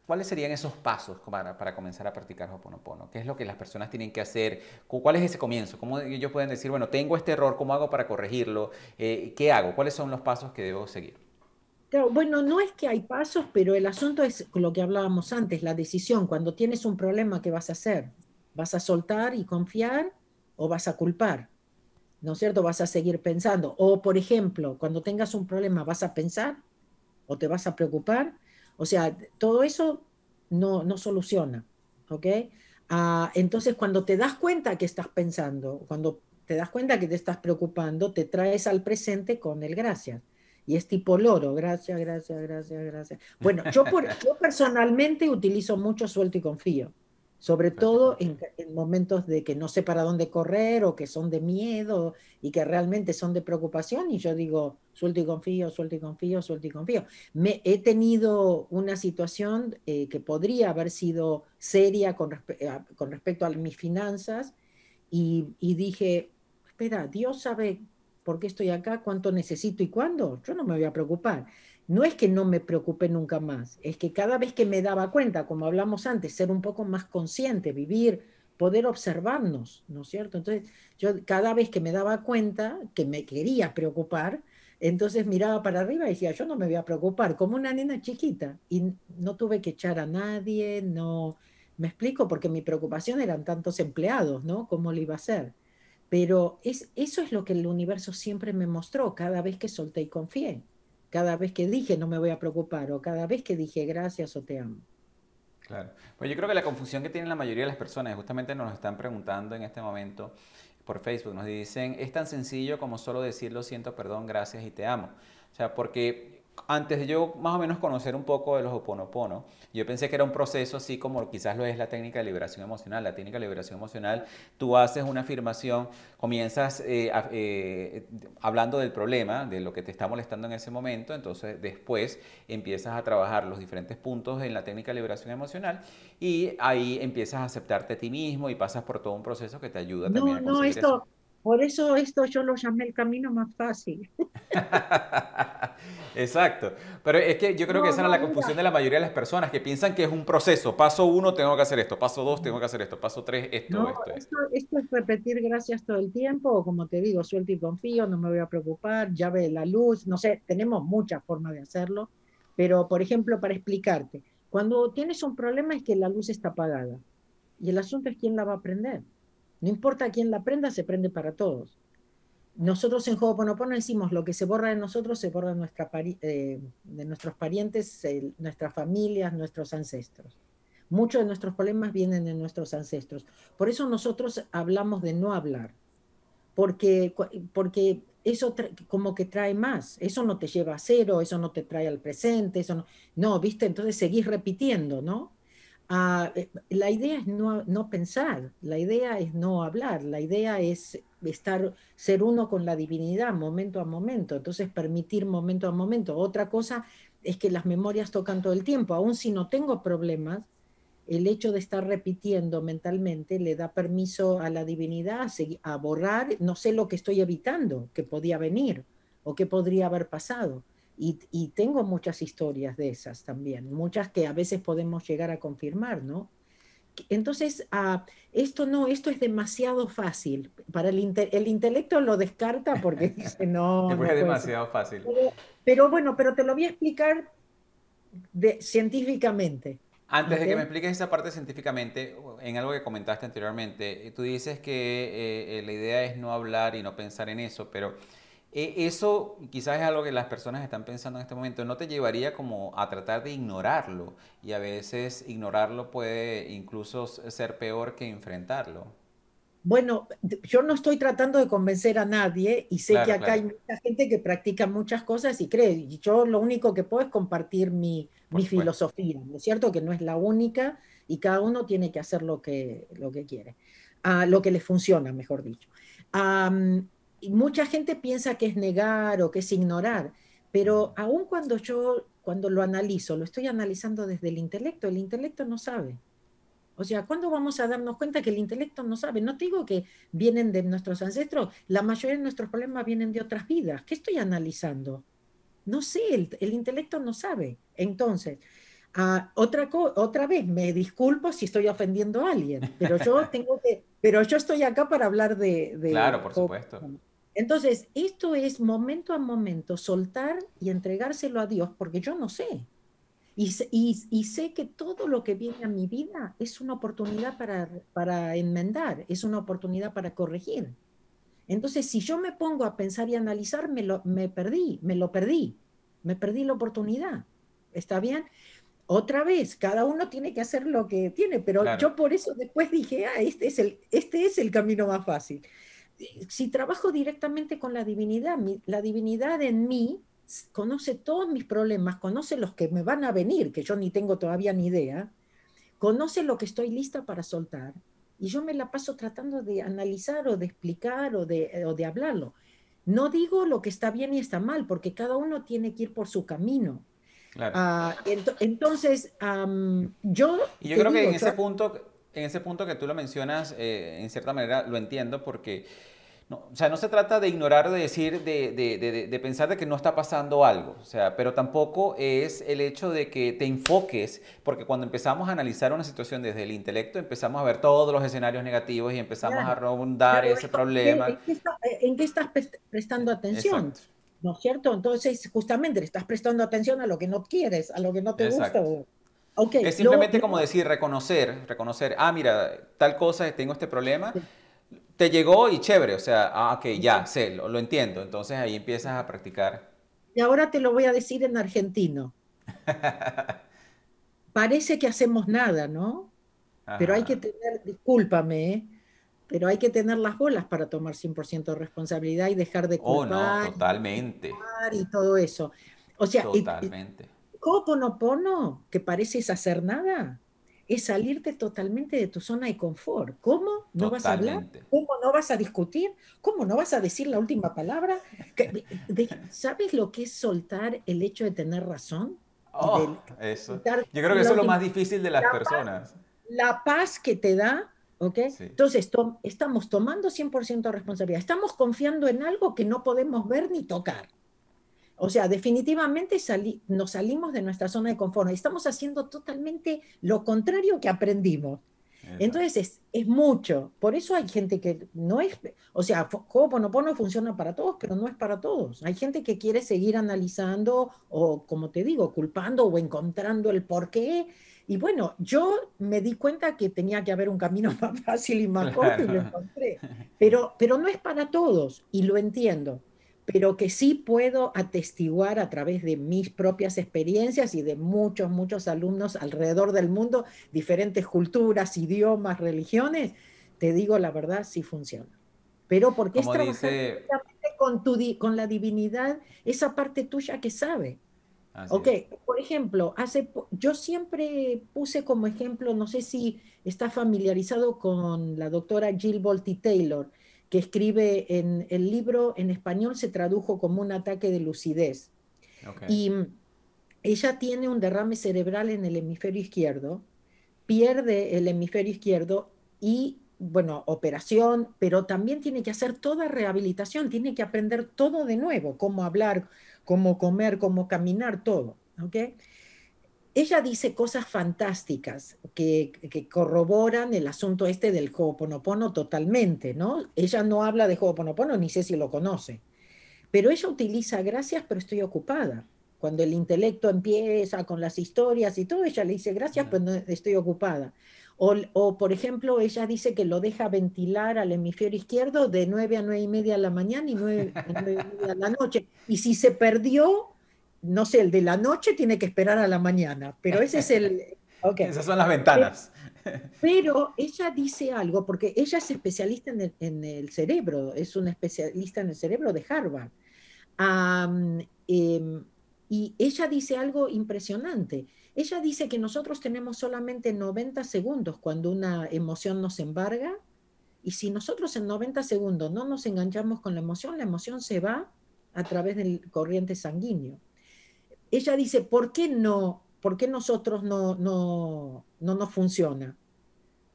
¿cuáles serían esos pasos para, comenzar a practicar Hoponopono? ¿Qué es lo que las personas tienen que hacer? ¿Cuál es ese comienzo? ¿Cómo ellos pueden decir, bueno, tengo este error, ¿cómo hago para corregirlo? Eh, ¿Qué hago? ¿Cuáles son los pasos que debo seguir? bueno, no es que hay pasos, pero el asunto es lo que hablábamos antes, la decisión. Cuando tienes un problema, ¿qué vas a hacer? ¿Vas a soltar y confiar o vas a culpar? ¿No es cierto? Vas a seguir pensando. O, por ejemplo, cuando tengas un problema, ¿vas a pensar o te vas a preocupar? O sea, todo eso no, no soluciona, ¿ok? Ah, entonces, cuando te das cuenta que estás pensando, cuando te das cuenta que te estás preocupando, te traes al presente con el gracias. Y es tipo loro, gracias, gracias, gracias, gracias. Bueno, yo, por, yo personalmente utilizo mucho suelto y confío sobre todo en, momentos de que no sé para dónde correr o que son de miedo y que realmente son de preocupación y yo digo, suelto y confío, suelto y confío, suelto y confío. Me, he tenido una situación eh, que podría haber sido seria con, respecto a mis finanzas y, y, dije, espera, Dios sabe ¿Por qué estoy acá? ¿Cuánto necesito y cuándo? Yo no me voy a preocupar. No es que no me preocupe nunca más, es que cada vez que me daba cuenta, como hablamos antes, ser un poco más consciente, vivir, poder observarnos, ¿no es cierto? Entonces, yo cada vez que me daba cuenta que me quería preocupar, entonces miraba para arriba y decía, yo no me voy a preocupar, como una nena chiquita. Y no tuve que echar a nadie, no, me explico, porque mi preocupación eran tantos empleados, ¿no? ¿Cómo lo iba a hacer? Pero es, eso es lo que el universo siempre me mostró cada vez que solté y confié, cada vez que dije no me voy a preocupar o cada vez que dije gracias o te amo. Claro. Pues yo creo que la confusión que tienen la mayoría de las personas, justamente nos están preguntando en este momento, por Facebook. Nos dicen, es tan sencillo como solo decir lo siento, perdón, gracias y te amo. O sea, porque antes de yo más o menos conocer un poco de los Ho'oponopono, yo pensé que era un proceso así como quizás lo es la técnica de liberación emocional. La técnica de liberación emocional, tú haces una afirmación, comienzas eh, eh, hablando del problema, de lo que te está molestando en ese momento, entonces después empiezas a trabajar los diferentes puntos en la técnica de liberación emocional y ahí empiezas a aceptarte a ti mismo y pasas por todo un proceso que te ayuda también a no, esto, Por eso esto yo lo llamé el camino más fácil. Exacto. Pero es que yo creo que esa es la confusión de la mayoría de las personas que piensan que es un proceso. Paso uno, tengo que hacer esto. Paso dos, tengo que hacer esto. Paso tres, esto, esto, esto. Esto es repetir gracias todo el tiempo. O como te digo, suelto y confío, no me voy a preocupar, ya ve la luz. No sé, tenemos muchas formas de hacerlo. Pero, por ejemplo, para explicarte, cuando tienes un problema es que la luz está apagada. Y el asunto es quién la va a prender. No importa quién la prenda, se prende para todos nosotros en Ho'oponopono decimos lo que se borra de nosotros se borra eh, de nuestros parientes, nuestras familias, nuestros ancestros. Muchos de nuestros problemas vienen de nuestros ancestros. Por eso nosotros hablamos de no hablar, porque, porque eso como que trae más. Eso no te lleva a cero, eso no te trae al presente, eso no, no ¿viste? Entonces seguís repitiendo, ¿no? Ah, eh, la idea es no, no pensar, la idea es no hablar, la idea es estar, ser uno con la divinidad momento a momento, entonces permitir momento a momento. Otra cosa es que las memorias tocan todo el tiempo, aun si no tengo problemas, el hecho de estar repitiendo mentalmente le da permiso a la divinidad a, borrar, no sé lo que estoy evitando, que podía venir o que podría haber pasado. Y, y, tengo muchas historias de esas también, muchas que a veces podemos llegar a confirmar, ¿no? Entonces, ah, esto no, esto es demasiado fácil. Para el, el intelecto lo descarta porque dice, no. es demasiado fácil. Pero, bueno, pero te lo voy a explicar de, científicamente. Antes de que me expliques esa parte científicamente, en algo que comentaste anteriormente, tú dices que eh, la idea es no hablar y no pensar en eso, pero eso quizás es algo que las personas están pensando en este momento. ¿No te llevaría como a tratar de ignorarlo? Y a veces ignorarlo puede incluso ser peor que enfrentarlo. Bueno, yo no estoy tratando de convencer a nadie y sé que acá hay mucha gente que practica muchas cosas y cree. Y yo lo único que puedo es compartir mi, mi filosofía, ¿no es cierto? Que no es la única y cada uno tiene que hacer lo que, lo que quiere, uh, lo que le funciona, mejor dicho mucha gente piensa que es negar o que es ignorar, pero aun cuando yo, cuando lo analizo, lo estoy analizando desde el intelecto, el intelecto no sabe. O sea, ¿cuándo vamos a darnos cuenta que el intelecto no sabe? No te digo que vienen de nuestros ancestros, la mayoría de nuestros problemas vienen de otras vidas. ¿Qué estoy analizando? No sé, el, intelecto no sabe. Entonces, ah, otra, otra vez, me disculpo si estoy ofendiendo a alguien, pero yo tengo que, pero yo estoy acá para habber de... de claro, por supuesto. Entonces, esto es momento a momento soltar y entregárselo a Dios, porque yo no sé. Y, y, sé que todo lo que viene a mi vida es una oportunidad para, para enmendar, es una oportunidad para corregir. Entonces, si yo me pongo a pensar y analizar, me, lo, me perdí, me lo perdí, me perdí la oportunidad. ¿Está bien? Otra vez, cada uno tiene que hacer lo que tiene, pero yo por eso después dije, ah, este es, el, este es el camino más fácil si trabajo directamente con la divinidad, la divinidad en mí conoce todos mis problemas, conoce los que me van a venir, que yo ni tengo todavía ni idea, conoce lo que estoy lista para soltar, y yo me la paso tratando de analizar o de explicar o de, o de hablarlo. No digo lo que está bien y está mal, porque cada uno tiene que ir por su camino. Ah, entonces, yo... Y yo creo que en ese punto en ese punto que tú lo mencionas, eh, en cierta manera lo entiendo porque No, o sea, no se trata de ignorar, de decir, de, de, de, pensar de que no está pasando algo, o sea, pero tampoco es el hecho de que te enfoques, porque cuando empezamos a analizar una situación desde el intelecto, empezamos a ver todos los escenarios negativos y empezamos a rondar ese problema. ¿En qué, estás prestando atención? ¿No es cierto? Entonces, justamente le estás prestando atención a lo que no quieres, a lo que no te gusta. Okay, es simplemente como decir, reconocer, reconocer, ah, mira, tal cosa, tengo este problema te llegó y chévere, o sea, ah, ok, ya, sé, lo, entiendo. Entonces ahí empiezas a practicar. Y ahora te lo voy a decir en argentino. Parece que hacemos nada, ¿no? Pero hay que tener, discúlpame, ¿eh? pero hay que tener las bolas para tomar 100% de responsabilidad y dejar de culpar. Oh, no, totalmente. Y, todo eso. O sea, totalmente. pono, que pareces hacer nada, es salirte totalmente de tu zona de confort. ¿Cómo? ¿No vas a hablar? ¿Cómo no vas a discutir? ¿Cómo no vas a decir la última palabra? ¿Sabes lo que es soltar el hecho de tener razón? Oh, eso. Yo creo que eso es lo más difícil de las personas. la paz que te da, ¿ok? Entonces, estamos tomando 100% responsabilidad. Estamos confiando en algo que no podemos ver ni tocar. O sea, definitivamente nos salimos de nuestra zona de confort. Estamos haciendo totalmente lo contrario que aprendimos. Entonces es, mucho. Por eso hay gente que no es, o sea, Ho'oponopono funciona para todos, pero no es para todos. Hay gente que quiere seguir analizando o, como te digo, culpando o encontrando el porqué. Y bueno, yo me di cuenta que tenía que haber un camino más fácil y más corto y lo encontré. Pero, pero no es para todos y lo entiendo pero que sí puedo atestiguar a través de mis propias experiencias y de muchos, muchos alumnos alrededor del mundo, diferentes culturas, idiomas, religiones, te digo la verdad, sí funciona. Pero porque es trabajar con, tu, con la divinidad, esa parte tuya que sabe. ok, por ejemplo, hace, yo siempre puse como ejemplo, no sé si está familiarizado con la doctora Jill Bolte Taylor, que escribe en el libro, en español se tradujo como un ataque de lucidez. Y ella tiene un derrame cerebral en el hemisferio izquierdo, pierde el hemisferio izquierdo y, bueno, operación, pero también tiene que hacer toda rehabilitación, tiene que aprender todo de nuevo, cómo hablar, cómo comer, cómo caminar, todo. ¿okay? Ella dice cosas fantásticas que, corroboran el asunto este del Ho'oponopono totalmente, ¿no? Ella no habla de Ho'oponopono, ni sé si lo conoce, pero ella utiliza gracias, pero estoy ocupada. Cuando el intelecto empieza con las historias y todo, ella le dice gracias, pero no, estoy ocupada. O, por ejemplo, ella dice que lo deja ventilar al hemisferio izquierdo de 9 a 9 y media de la mañana y 9 a 9 y media de la noche. Y si se perdió, no sé, el de la noche tiene que esperar a la mañana, pero ese es el... Esas son las ventanas. Pero, ella dice algo, porque ella es especialista en el, cerebro, es una especialista en el cerebro de Harvard. Em, y ella dice algo impresionante. Ella dice que nosotros tenemos solamente 90 segundos cuando una emoción nos embarga, y si nosotros en 90 segundos no nos enganchamos con la emoción, la emoción se va a través del corriente sanguíneo ella dice, ¿por qué no? ¿Por qué nosotros no, no, no nos funciona?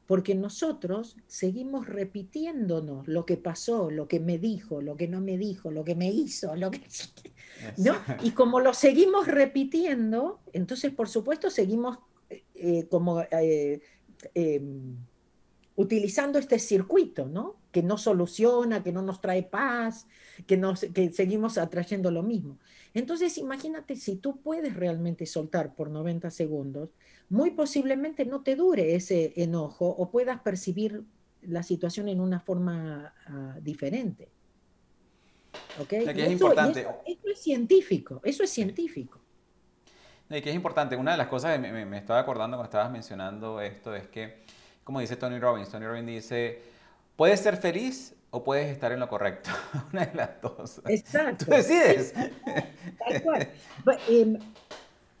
Porque nosotros seguimos repitiéndonos lo que pasó, lo que me dijo, lo que no me dijo, lo que me hizo, lo que... ¿no? Y como lo seguimos repitiendo, entonces por supuesto seguimos eh, como eh, em, utilizando este circuito, ¿no? Que no soluciona, que no nos trae paz, que, nos, que seguimos atrayendo lo mismo. Entonces, imagínate si tú puedes realmente soltar por 90 segundos, muy posiblemente no te dure ese enojo o puedas percibir la situación en una forma ah, diferente. ¿Ok? es importante. Eso, es científico, eso es científico. Y que es importante, una de las cosas que me, me estaba acordando cuando estabas mencionando esto es que, como dice Tony Robbins, Tony Robbins dice, puedes ser feliz o puedes estar en lo correcto. Una de las dos. Exacto. Tú decides. Tal cual. Em,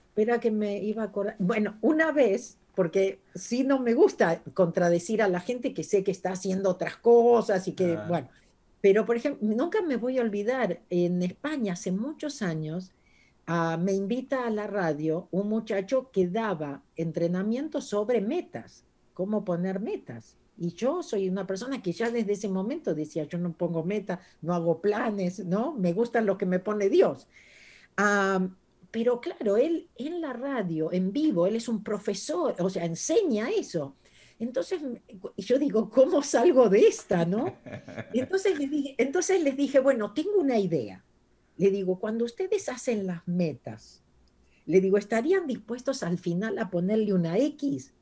espera que me iba a acordar. Bueno, una vez, porque sí no me gusta contradecir a la gente que sé que está haciendo otras cosas y que, ah. bueno, pero por ejemplo, nunca me voy a olvidar, en España hace muchos años, ah, me invita a la radio un muchacho que daba entrenamiento sobre metas, cómo poner metas. Y yo soy una persona que ya desde ese momento decía, yo no pongo meta, no hago planes, ¿no? Me gusta lo que me pone Dios. pero claro, él en la radio, en vivo, él es un profesor, o sea, enseña eso. Entonces yo digo, ¿cómo salgo de esta, no? Entonces les dije, entonces les dije bueno, tengo una idea. Le digo, cuando ustedes hacen las metas, le digo, ¿estarían dispuestos al final a ponerle una X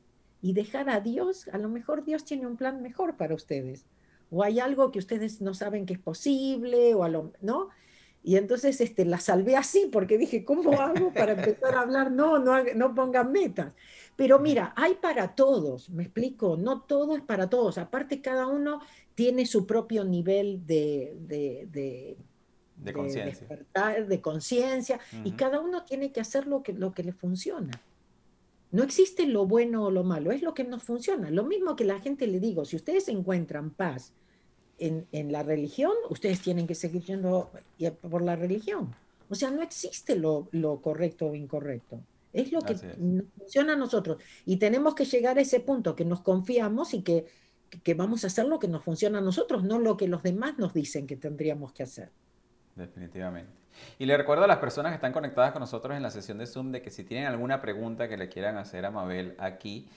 y dejar a Dios? A lo mejor Dios tiene un plan mejor para ustedes. O hay algo que ustedes no saben que es posible, o a lo, ¿no? Y entonces este, la salvé así, porque dije, ¿cómo hago para empezar a hablar? No, no, no pongan metas. Pero mira, hay para todos, me explico, no todo es para todos. Aparte, cada uno tiene su propio nivel de, de de conciencia. De conciencia, y cada uno tiene que hacer lo que, lo que le funciona. No existe lo bueno o lo malo, es lo que nos funciona. Lo mismo que la gente le digo, si ustedes encuentran paz en, en la religión, ustedes tienen que seguir yendo por la religión. O sea, no existe lo, lo correcto o incorrecto. Es lo que nos funciona a nosotros. Y tenemos que llegar a ese punto, que nos confiamos y que, que vamos a hacer lo que nos funciona a nosotros, no lo que los demás nos dicen que tendríamos que hacer. Definitivamente. Y le recuerdo a las personas que están conectadas con nosotros en la sesión de Zoom de que si tienen alguna pregunta que le quieran hacer a Mabel aquí,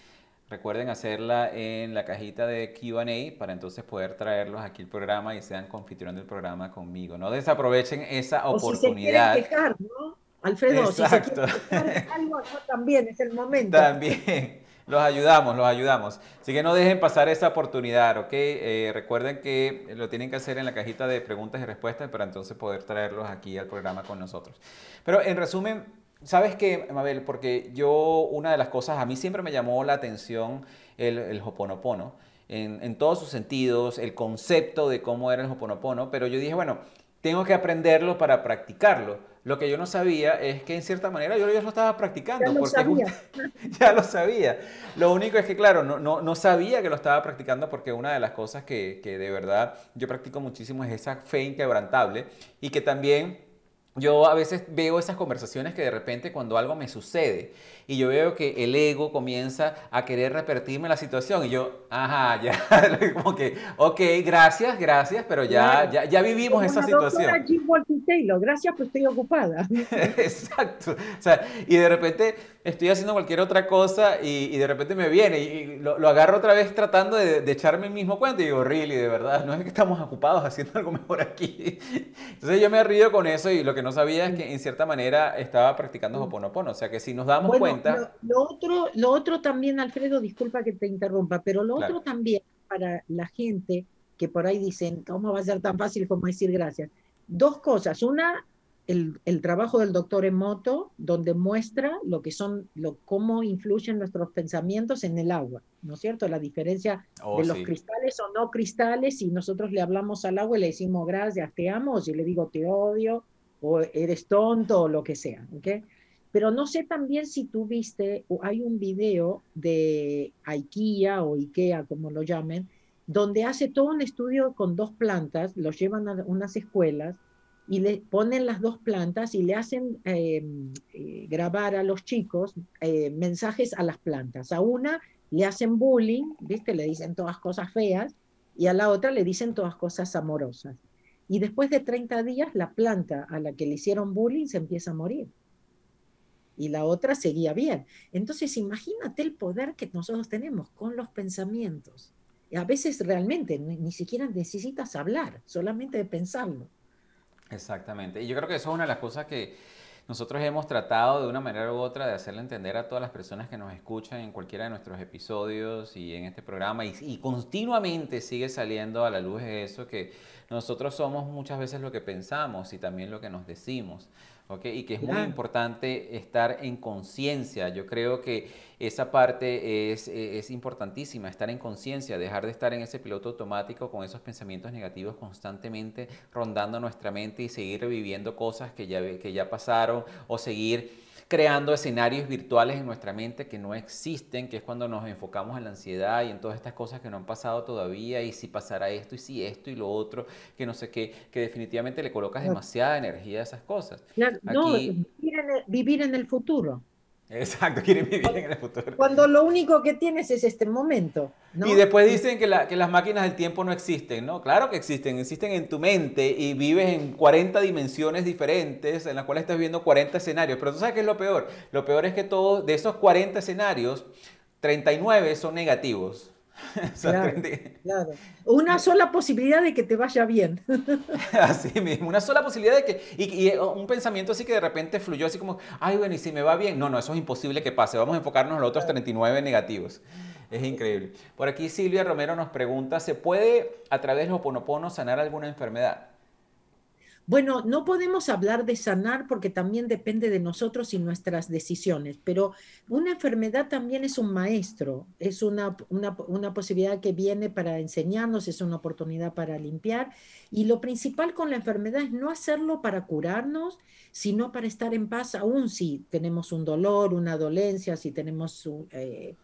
recuerden hacerla en la cajita de QA para entonces poder traerlos aquí al programa y sean confitrión del programa conmigo. No desaprovechen esa oportunidad. Si se quejar, ¿no? Alfredo, Exacto. si se quejar algo, también es el momento. También. Los ayudamos, los ayudamos. Así que no dejen pasar esa oportunidad, ¿ok? Eh, recuerden que lo tienen que hacer en la cajita de preguntas y respuestas para entonces poder traerlos aquí al programa con nosotros. Pero en resumen, ¿sabes qué, Mabel? Porque yo, una de las cosas, a mí siempre me llamó la atención el, el hoponopono. En, en, todos sus sentidos, el concepto de cómo era el Hoponopono, pero yo dije, bueno, tengo que aprenderlo para practicarlo. Lo que yo no sabía es que en cierta manera yo ya lo estaba practicando. Ya lo sabía. ya lo sabía. Lo único es que, claro, no, no, no, sabía que lo estaba practicando porque una de las cosas que, que de verdad yo practico muchísimo es esa fe inquebrantable y que también yo a veces veo esas conversaciones que de repente cuando algo me sucede y yo veo que el ego comienza a querer repetirme la situación y yo, ajá, ya, como que, ok, gracias, gracias, pero ya, ya, ya, vivimos esa situación. Taylor, gracias, pues estoy ocupada. Exacto. O sea, y de repente estoy haciendo cualquier otra cosa y, y de repente me viene y, lo, lo, agarro otra vez tratando de, de, echarme el mismo cuento y digo, really, de verdad, no es que estamos ocupados haciendo algo mejor aquí. Entonces yo me río con eso y lo que no sabía es que en cierta manera estaba practicando Hoponopono. O sea que si nos damos cuenta. Lo, otro, lo otro también, Alfredo, disculpa que te interrumpa, pero lo otro también para la gente que por ahí dicen, ¿cómo va a ser tan fácil como decir gracias? Dos cosas. Una, el, el, trabajo del doctor Emoto, donde muestra lo que son, lo, cómo influyen nuestros pensamientos en el agua, ¿no es cierto? La diferencia oh, de los cristales o no cristales, si nosotros le hablamos al agua y le decimos gracias, te amo, o si le digo te odio, o eres tonto, o lo que sea, ¿ok? Pero no sé también si tú viste, hay un video de IKEA o IKEA, como lo llamen, donde hace todo un estudio con dos plantas, los llevan a unas escuelas y le ponen las dos plantas y le hacen eh, eh, grabar a los chicos eh, mensajes a las plantas. A una le hacen bullying, ¿viste? Le dicen todas cosas feas y a la otra le dicen todas cosas amorosas. Y después de 30 días, la planta a la que le hicieron bullying se empieza a morir. Y la otra seguía bien. Entonces, imagínate el poder que nosotros tenemos con los pensamientos. Y a veces realmente ni, ni siquiera necesitas hablar, solamente de pensarlo. Exactamente. Y yo creo que eso es una de las cosas que nosotros hemos tratado de una manera u otra de hacerle entender a todas las personas que nos escuchan en cualquiera de nuestros episodios y en este programa y, y continuamente sigue saliendo a la luz eso que nosotros somos muchas veces lo que pensamos y también lo que nos decimos. Y que es muy importante estar en conciencia. Yo creo que esa parte es, es importantísima, estar en conciencia, dejar de estar en ese piloto automático con esos pensamientos negativos constantemente rondando nuestra mente y seguir reviviendo cosas que ya, que ya pasaron o seguir creando escenarios virtuales en nuestra mente que no existen, que es cuando nos enfocamos en la ansiedad y en todas estas cosas que no han pasado todavía, y si pasará esto, y si esto y lo otro, que no sé qué, que definitivamente le colocas demasiada energía a esas cosas. no, vivir en, el, vivir en el futuro. Exacto, quieren vivir en el futuro. Cuando lo único que tienes es este momento. Y después dicen que, las máquinas del tiempo no existen, ¿no? Claro que existen, existen en tu mente y vives en 40 dimensiones diferentes en las cuales estás viendo 40 escenarios. Pero tú sabes qué es lo peor. Lo peor es que todos de esos 40 escenarios, 39 son negativos. Claro, Una sola posibilidad de que te vaya bien. Así mismo, una sola posibilidad de que, y, y, un pensamiento así que de repente fluyó así como, ay, bueno, y si me va bien, no, no, eso es imposible que pase, vamos a enfocarnos en los otros 39 negativos. Es increíble. Por aquí Silvia Romero nos pregunta, ¿se puede a través de los oponoponos sanar alguna enfermedad? Bueno, no podemos hablar de sanar porque también depende de nosotros y nuestras decisiones, pero una enfermedad también es un maestro, es una, una, posibilidad que viene para enseñarnos, es una oportunidad para limpiar. Y lo principal con la enfermedad es no hacerlo para curarnos, sino para estar en paz, aún si tenemos un dolor, una dolencia, si tenemos... Eh,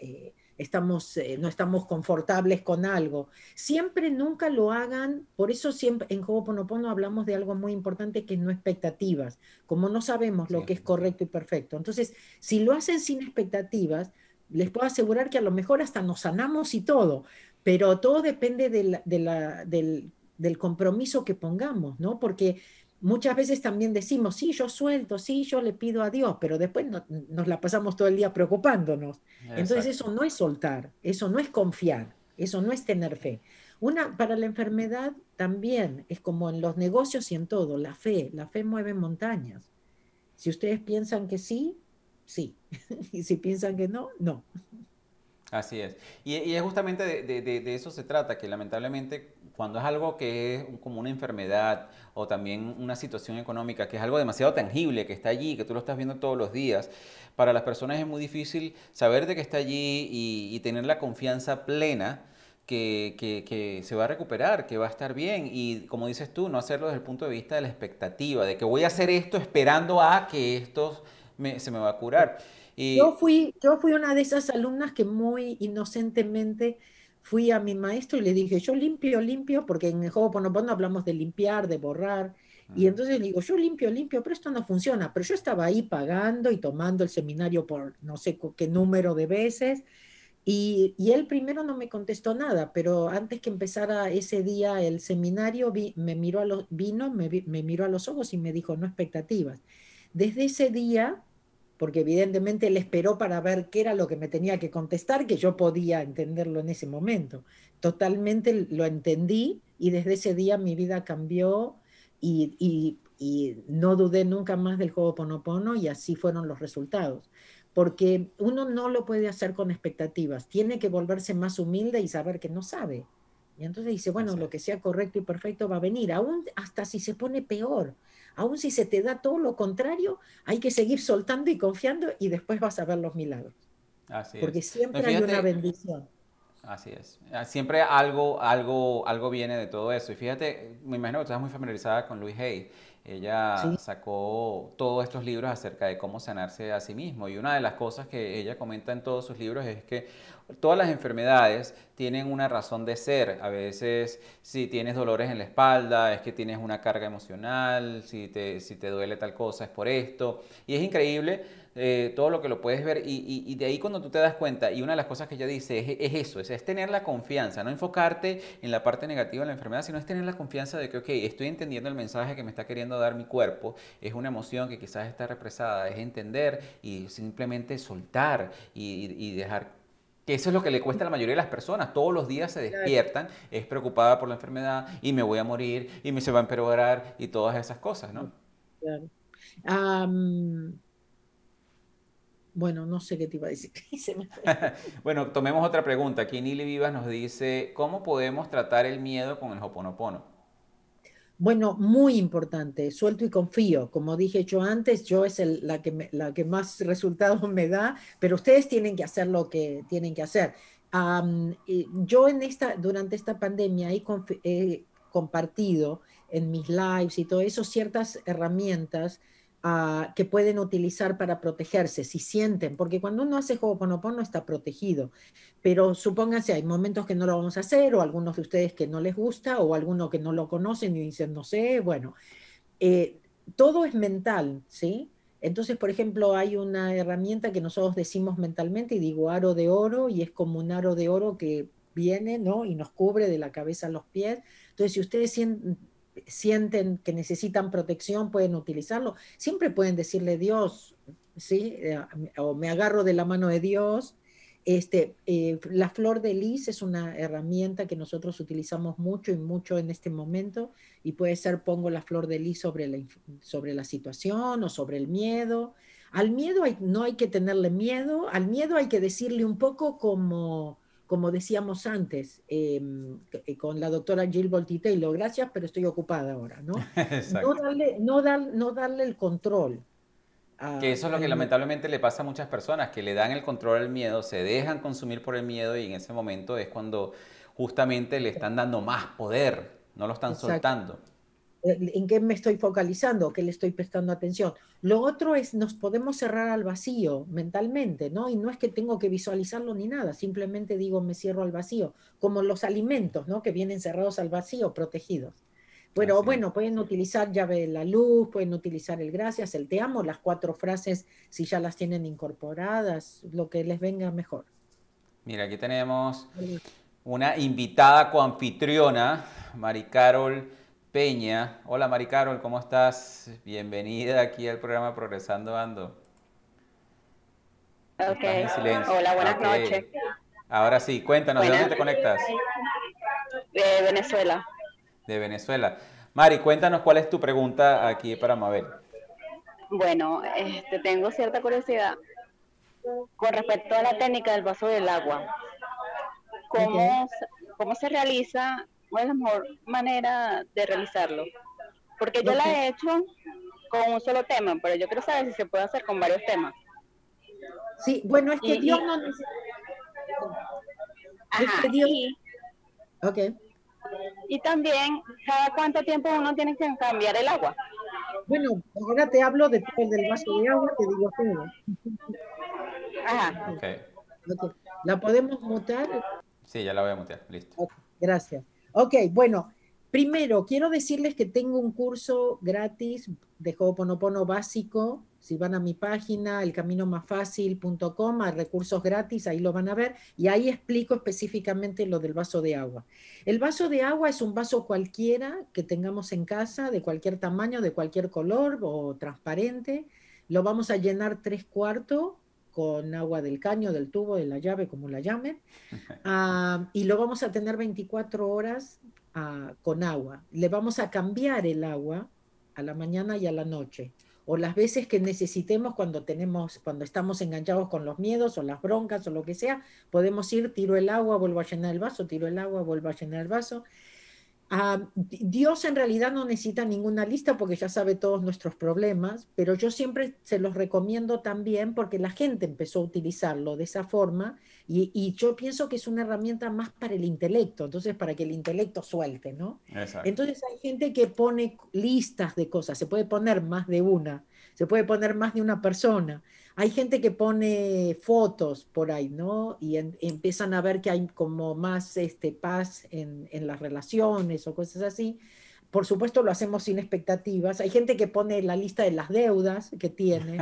eh, estamos, eh, no estamos confortables con algo. Siempre, nunca lo hagan, por eso siempre en Ho'oponopono hablamos de algo muy importante que es no expectativas, como no sabemos lo que es correcto y perfecto. Entonces, si lo hacen sin expectativas, les puedo asegurar que a lo mejor hasta nos sanamos y todo, pero todo depende del, del compromiso que pongamos, ¿no? Porque muchas veces también decimos, sí, yo suelto, sí, yo le pido a Dios, pero después nos la pasamos todo el día preocupándonos. Entonces eso no es soltar, eso no es confiar, eso no es tener fe. Una, para la enfermedad también es como en los negocios y en todo, la fe, la fe mueve montañas. Si ustedes piensan que sí, sí. y si piensan que no, no. Así es. Y, es justamente de, de, eso se trata, que lamentablemente cuando es algo que es como una enfermedad o también una situación económica, que es algo demasiado tangible, que está allí, que tú lo estás viendo todos los días, para las personas es muy difícil saber de que está allí y, tener la confianza plena. Que, que, se va a recuperar, que va a estar bien y como dices tú, no hacerlo desde el punto de vista de la expectativa, de que voy a hacer esto esperando a que esto se me va a curar. Y... Yo, fui, yo fui una de esas alumnas que muy inocentemente fui a mi maestro y le dije, yo limpio, limpio, porque en el juego Ponopono hablamos de limpiar, de borrar. Y entonces le digo, yo limpio, limpio, pero esto no funciona. Pero yo estaba ahí pagando y tomando el seminario por no sé qué número de veces. Y, y él primero no me contestó nada, pero antes que empezara ese día el seminario, me miró a los, vino, me, me miró a los ojos y me dijo, no expectativas. Desde ese día porque evidentemente él esperó para ver qué era lo que me tenía que contestar, que yo podía entenderlo en ese momento. Totalmente lo entendí y desde ese día mi vida cambió y, no dudé nunca más del juego Ponopono y así fueron los resultados. Porque uno no lo puede hacer con expectativas, tiene que volverse más humilde y saber que no sabe. Y entonces dice, bueno, lo que sea correcto y perfecto va a venir, aún hasta si se pone peor Aún si se te da todo lo contrario, hay que seguir soltando y confiando y después vas a ver los milagros. Así Porque siempre hay una bendición. Así es. Ah, siempre algo, algo, algo viene de todo eso. Y fíjate, me imagino que tú estás muy familiarizada con Louise Hay. Ella sacó todos estos libros acerca de cómo sanarse a sí mismo. Y una de las cosas que ella comenta en todos sus libros es que todas las enfermedades tienen una razón de ser. A veces si tienes dolores en la espalda es que tienes una carga emocional, si te, si te duele tal cosa es por esto. Y es increíble eh, todo lo que lo puedes ver y, de ahí cuando tú te das cuenta, y una de las cosas que ella dice es, eso, es, es, tener la confianza, no enfocarte en la parte negativa de la enfermedad, sino es tener la confianza de que, ok, estoy entendiendo el mensaje que me está queriendo dar mi cuerpo, es una emoción que quizás está represada, es entender y simplemente soltar y dejar que eso es lo que le cuesta a la mayoría de las personas. Todos los días se despiertan, es preocupada por la enfermedad y me voy a morir y me se va a empeorar y todas esas cosas, ¿no? Claro. bueno, no sé qué te iba a decir. bueno, tomemos otra pregunta. Aquí Nili Vivas nos dice, ¿cómo podemos tratar el miedo con el Hoponopono? Bueno, muy importante, suelto y confío. Como dije yo antes, yo es la, que la que más resultados me da, pero ustedes tienen que hacer lo que tienen que hacer. yo en esta, durante esta pandemia he compartido en mis lives y todo eso ciertas herramientas que pueden utilizar para protegerse, si sienten, porque cuando uno hace Ho'oponopono está protegido, pero supónganse, hay momentos que no lo vamos a hacer, o algunos de ustedes que no les gusta, o algunos que no lo conocen y dicen, no sé, bueno, eh, todo es mental, ¿sí? Entonces, por ejemplo, hay una herramienta que nosotros decimos mentalmente y digo aro de oro y es como un aro de oro que viene, ¿no? Y nos cubre de la cabeza a los pies. Entonces, si ustedes sienten, que necesitan protección, pueden utilizarlo. Siempre pueden decirle Dios, ¿sí? Eh, o me agarro de la mano de Dios. Este, eh, la flor de lis es una herramienta que nosotros utilizamos mucho y mucho en este momento y puede ser pongo la flor de lis sobre la, sobre la situación o sobre el miedo. Al miedo no hay que tenerle miedo, al miedo hay que decirle un poco como, como decíamos antes, em, eh, con la doctora Jill Bolti Taylor, gracias, pero estoy ocupada ahora, ¿no? no, darle, no, no darle el control. que eso es lo que lamentablemente le pasa a muchas personas, que le dan el control al miedo, se dejan consumir por el miedo y en ese momento es cuando justamente le están dando más poder, no lo están soltando. Eh, en qué me estoy focalizando, qué le estoy prestando atención. Lo otro es, nos podemos cerrar al vacío mentalmente, ¿no? Y no es que tengo que visualizarlo ni nada, simplemente digo, me cierro al vacío, como los alimentos, ¿no? Que vienen cerrados al vacío, protegidos. Pero bueno, pueden utilizar llave de la luz, pueden utilizar el gracias, el te amo, las cuatro frases, si ya las tienen incorporadas, lo que les venga mejor. Mira, aquí tenemos una invitada coanfitriona, Mari Carol Peña. Hola Mari Carol, ¿cómo estás? Bienvenida aquí al programa Progresando Ando. Ok, hola, buenas noches. Ahora sí, cuéntanos, ¿de dónde te conectas? De Venezuela. De Venezuela. Mari, cuéntanos cuál es tu pregunta aquí para Mabel. Bueno, este, tengo cierta curiosidad con respecto a la técnica del vaso del agua. ¿Cómo, ¿cómo se realiza es la mejor manera de realizarlo. Porque yo la he hecho con un solo tema, pero yo quiero saber si se puede hacer con varios temas. Sí, bueno, es que Dios no necesita. Ajá, Y, y también, ¿cada cuánto tiempo uno tiene que cambiar el agua? Bueno, ahora te hablo después del vaso de agua, te digo todo. Ajá. Okay. ¿La podemos mutar? Sí, ya la voy a mutear, listo. gracias. Ok, bueno, primero quiero decirles que tengo un curso gratis de Ho'oponopono básico. Si van a mi página, elcaminomasfacil.com, hay recursos gratis, ahí lo van a ver, y ahí explico específicamente lo del vaso de agua. El vaso de agua es un vaso cualquiera que tengamos en casa, de cualquier tamaño, de cualquier color o transparente. Lo vamos a llenar tres cuartos con agua del caño, del tubo, de la llave, como la llamen, y lo vamos a tener 24 horas ah, con agua. Le vamos a cambiar el agua a la mañana y a la noche, o las veces que necesitemos cuando tenemos, cuando estamos enganchados con los miedos o las broncas o lo que sea, podemos ir, tiro el agua, vuelvo a llenar el vaso, tiro el agua, vuelvo a llenar el vaso. Ah, Dios en realidad no necesita ninguna lista porque ya sabe todos nuestros problemas, pero yo siempre se los recomiendo también porque la gente empezó a utilizarlo de esa forma y, yo pienso que es una herramienta más para el intelecto, entonces para que el intelecto suelte, ¿no? Entonces hay gente que pone listas de cosas, se puede poner más de una, se puede poner más de una persona. Hay gente que pone fotos por ahí, ¿no? Y empiezan a ver que hay como más este, paz en, las relaciones o cosas así. Por supuesto lo hacemos sin expectativas. Hay gente que pone la lista de las deudas que tiene,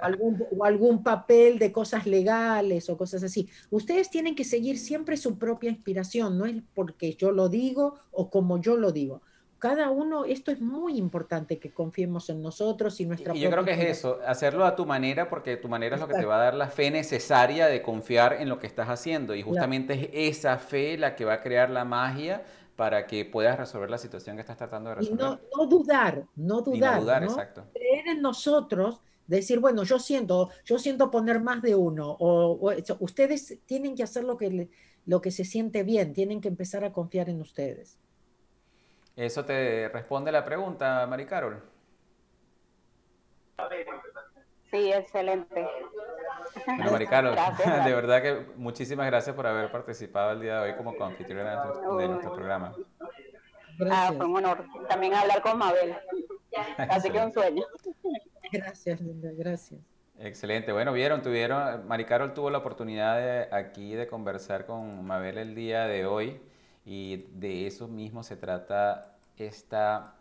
o, algún, o algún papel de cosas legales o cosas así. Ustedes tienen que seguir siempre su propia inspiración, no es porque yo lo digo o como yo lo digo cada uno, esto es muy importante que confiemos en nosotros y nuestra Y yo creo que es eso, hacerlo a tu manera, porque tu manera es lo que te va a dar la fe necesaria de confiar en lo que estás haciendo. Y justamente es esa fe la que va a crear la magia para que puedas resolver la situación que estás tratando de resolver. Y no, dudar, no dudar. no dudar, exacto. Creer en nosotros, decir, bueno, yo siento, yo siento poner más de uno, o, ustedes tienen que hacer lo que, lo que se siente bien, tienen que empezar a confiar en ustedes. ¿Eso te responde la pregunta, Mari Carol? Sí, excelente. Bueno, Mari Carol, de verdad que muchísimas gracias por haber participado el día de hoy como confitriona de nuestro programa. Ah, fue un honor también hablar con Mabel. Así que un sueño. Gracias, Linda, gracias. Excelente. Bueno, vieron, tuvieron, Mari Carol tuvo la oportunidad de, aquí de conversar con Mabel el día de hoy y de eso mismo se trata esta,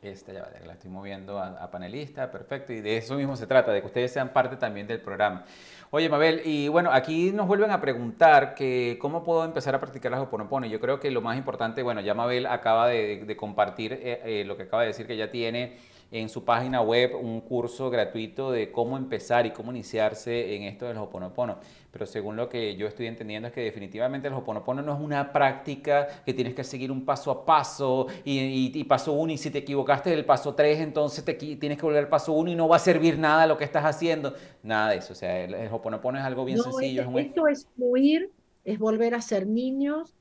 Esta ya la estoy moviendo a, panelista, perfecto. Y de eso mismo se trata, de que ustedes sean parte también del programa. Oye, Mabel, y bueno, aquí nos vuelven a preguntar que cómo puedo empezar a practicar las Ho'oponopono. Yo creo que lo más importante, bueno, ya Mabel acaba de, compartir eh, eh, lo que acaba de decir que ya tiene en su página web un curso gratuito de cómo empezar y cómo iniciarse en esto del Ho'oponopono. Pero según lo que yo estoy entendiendo es que definitivamente el Ho'oponopono no es una práctica que tienes que seguir un paso a paso y, paso uno y si te equivocaste del paso tres entonces te, tienes que volver al paso uno y no va a servir nada lo que estás haciendo. Nada de eso. O sea, el, el Ho'oponopono es algo bien sencillo. Es, esto es fluir, es volver a ser niños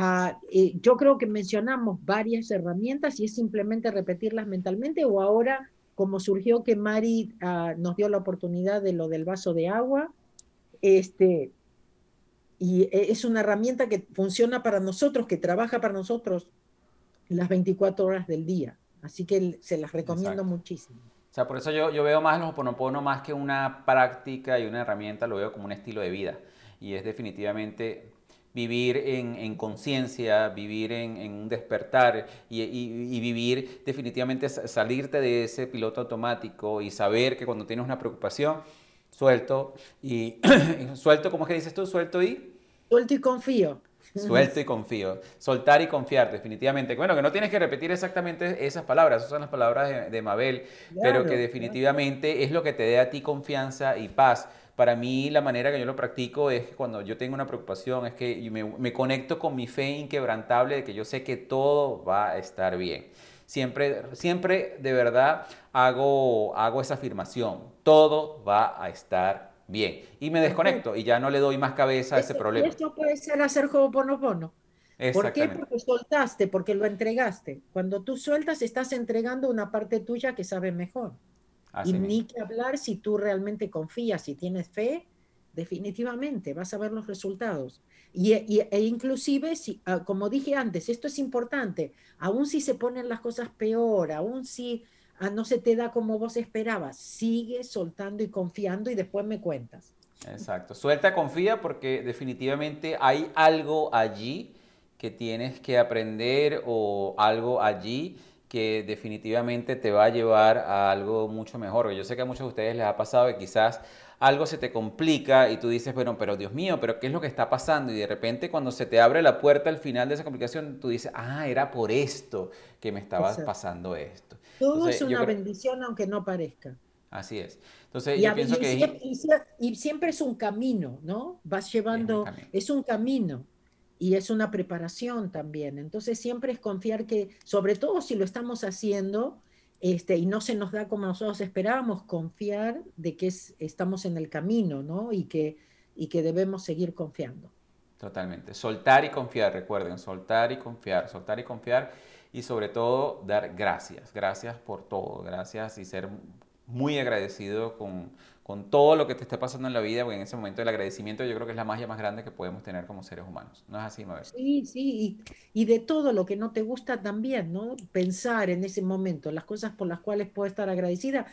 Ah, eh, yo creo que mencionamos varias herramientas y es simplemente repetirlas mentalmente o ahora como surgió que Mari ah, nos dio la oportunidad de lo del vaso de agua, este, y e, es una herramienta que funciona para nosotros, que trabaja para nosotros las 24 horas del día. Así que se las recomiendo muchísimo. O sea, por eso yo, yo veo más los Ho'oponopono más que una práctica y una herramienta, lo veo como un estilo de vida. Y es definitivamente vivir en, conciencia, vivir en, un despertar y, vivir definitivamente salirte de ese piloto automático y saber que cuando tienes una preocupación, suelto y suelto, ¿cómo es que dices tú? Suelto y... Suelto y confío. Suelto y confío. Soltar y confiar, definitivamente. Bueno, que no tienes que repetir exactamente esas palabras, esas son las palabras de, Mabel, pero que definitivamente es lo que te dé a ti confianza y paz para mí la manera que yo lo practico es que cuando yo tengo una preocupación, es que me, conecto con mi fe inquebrantable de que yo sé que todo va a estar bien. Siempre, siempre de verdad hago, hago esa afirmación, todo va a estar bien. Y me desconecto y ya no le doy más cabeza a ese problema. Esto puede ser hacer juego ponopono. ¿Por qué? Porque soltaste, porque lo entregaste. Cuando tú sueltas, estás entregando una parte tuya que sabe mejor y ni que hablar si tú realmente confías, si tienes fe, definitivamente vas a ver los resultados. Y, e inclusive, si, ah, como dije antes, esto es importante, aún si se ponen las cosas peor, aún si ah, no se te da como vos esperabas, sigue soltando y confiando y después me cuentas. Exacto, suelta, confía porque definitivamente hay algo allí que tienes que aprender o algo allí que definitivamente te va a llevar a algo mucho mejor. Yo sé que a muchos de ustedes les ha pasado que quizás algo se te complica y tú dices, bueno, pero Dios mío, pero ¿qué es lo que está pasando? Y de repente cuando se te abre la puerta al final de esa complicación, tú dices, ah, era por esto que me estaba pasando esto. Todo es una bendición aunque no parezca. Así es. Entonces, yo pienso que... Y, siempre es un camino, ¿no? Vas llevando, es un camino y es una preparación también. Entonces siempre es confiar que, sobre todo si lo estamos haciendo este, y no se nos da como nosotros esperábamos, confiar de que estamos en el camino, ¿no? Y que, y que debemos seguir confiando. Totalmente. Soltar y confiar, recuerden, soltar y confiar, soltar y confiar y sobre todo dar gracias, gracias por todo, gracias y ser muy agradecido con, con todo lo que te esté pasando en la vida, porque en ese momento el agradecimiento yo creo que es la magia más grande que podemos tener como seres humanos. ¿No es así, Mabel? Sí, sí, y, de todo lo que no te gusta también, ¿no? Pensar en ese momento, las cosas por las cuales puedo estar agradecida,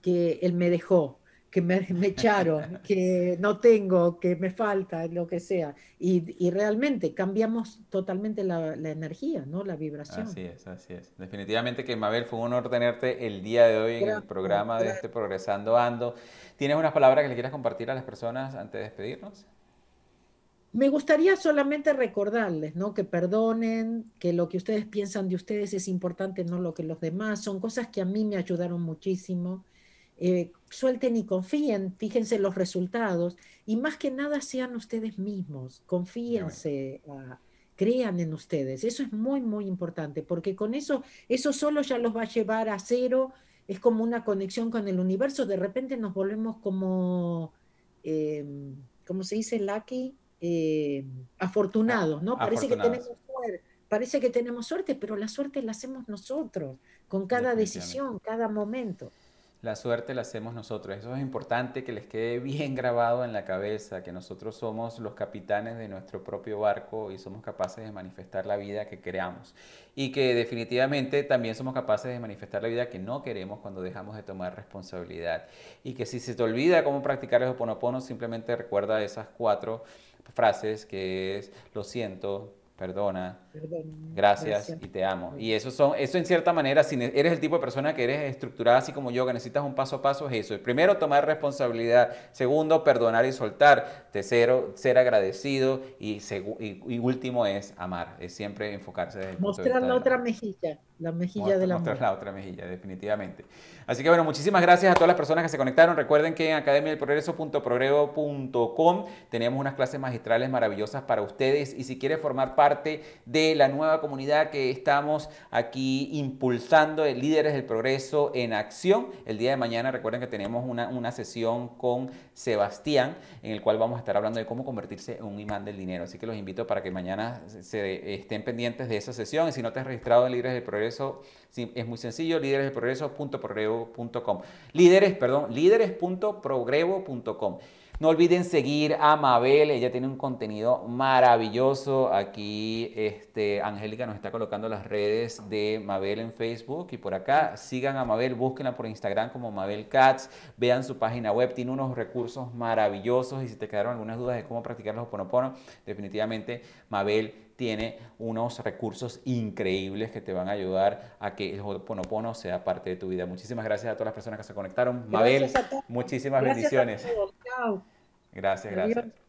que él me dejó, que me, echaron, que no tengo, que me falta, lo que sea. Y, realmente cambiamos totalmente la, energía, ¿no? La vibración. Así es, así es. Definitivamente que Mabel, fue un honor tenerte el día de hoy en el programa de este Progresando Ando. ¿Tienes unas palabras que le quieras compartir a las personas antes de despedirnos? Me gustaría solamente recordarles, ¿no? Que perdonen, que lo que ustedes piensan de ustedes es importante, no lo que los demás. Son cosas que a mí me ayudaron muchísimo eh, suelten y confíen, fíjense los resultados y más que nada sean ustedes mismos, confíense, ah, crean en ustedes. Eso es muy, muy importante porque con eso, eso solo ya los va a llevar a cero, es como una conexión con el universo, de repente nos volvemos como, eh, ¿cómo se dice, Lucky? Eh, afortunados, ¿no? Parece que tenemos suerte parece que tenemos suerte, pero la suerte la hacemos nosotros, con cada decisión, cada momento. La suerte la hacemos nosotros. Eso es importante que les quede bien grabado en la cabeza, que nosotros somos los capitanes de nuestro propio barco y somos capaces de manifestar la vida que creamos. Y que definitivamente también somos capaces de manifestar la vida que no queremos cuando dejamos de tomar responsabilidad. Y que si se te olvida cómo practicar el Ho'oponopono, simplemente recuerda esas cuatro frases que es lo siento, perdona, Gracias, y te amo. Y eso son, eso en cierta manera, si eres el tipo de persona que eres estructurada así como yo, que necesitas un paso a paso, es eso. Primero, tomar responsabilidad. Segundo, perdonar y soltar. Tercero, ser agradecido. Y, y, último es amar. Es siempre enfocarse desde el Mostrar la otra mejilla, la mejilla de la Mostrar la otra mejilla, definitivamente. Así que bueno, muchísimas gracias a todas las personas que se conectaron. Recuerden que en academiadelprogreso.progreso.com tenemos unas clases magistrales maravillosas para ustedes y si quieres formar parte de la nueva comunidad que estamos aquí impulsando, de líderes del progreso en acción, el día de mañana recuerden que tenemos una, una sesión con Sebastián en el cual vamos a estar hablando de cómo convertirse en un imán del dinero. Así que los invito para que mañana se, estén pendientes de esa sesión y si no te has registrado en Líderes del Progreso, es muy sencillo, líderesdelprogreso.progrevo.com. Líderes, perdón, líderes.progrevo.com. No olviden seguir a Mabel, ella tiene un contenido maravilloso. Aquí este, Angélica nos está colocando las redes de Mabel en Facebook y por acá sigan a Mabel, búsquenla por Instagram como Mabel Cats, vean su página web, tiene unos recursos maravillosos y si te quedaron algunas dudas de cómo practicar los Hoponopono, definitivamente Mabel tiene unos recursos increíbles que te van a ayudar a que el Hoponopono sea parte de tu vida. Muchísimas gracias a todas las personas que se conectaron. Mabel, muchísimas bendiciones. Gracias, gracias.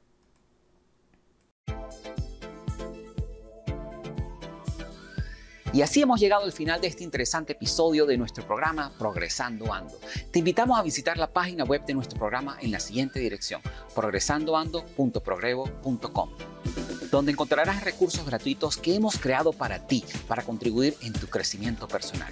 Y así hemos llegado al final de este interesante episodio de nuestro programa Progresando Ando. Te invitamos a visitar la página web de nuestro programa en la siguiente dirección, progresandoando.progrevo.com, donde encontrarás recursos gratuitos que hemos creado para ti, para contribuir en tu crecimiento personal.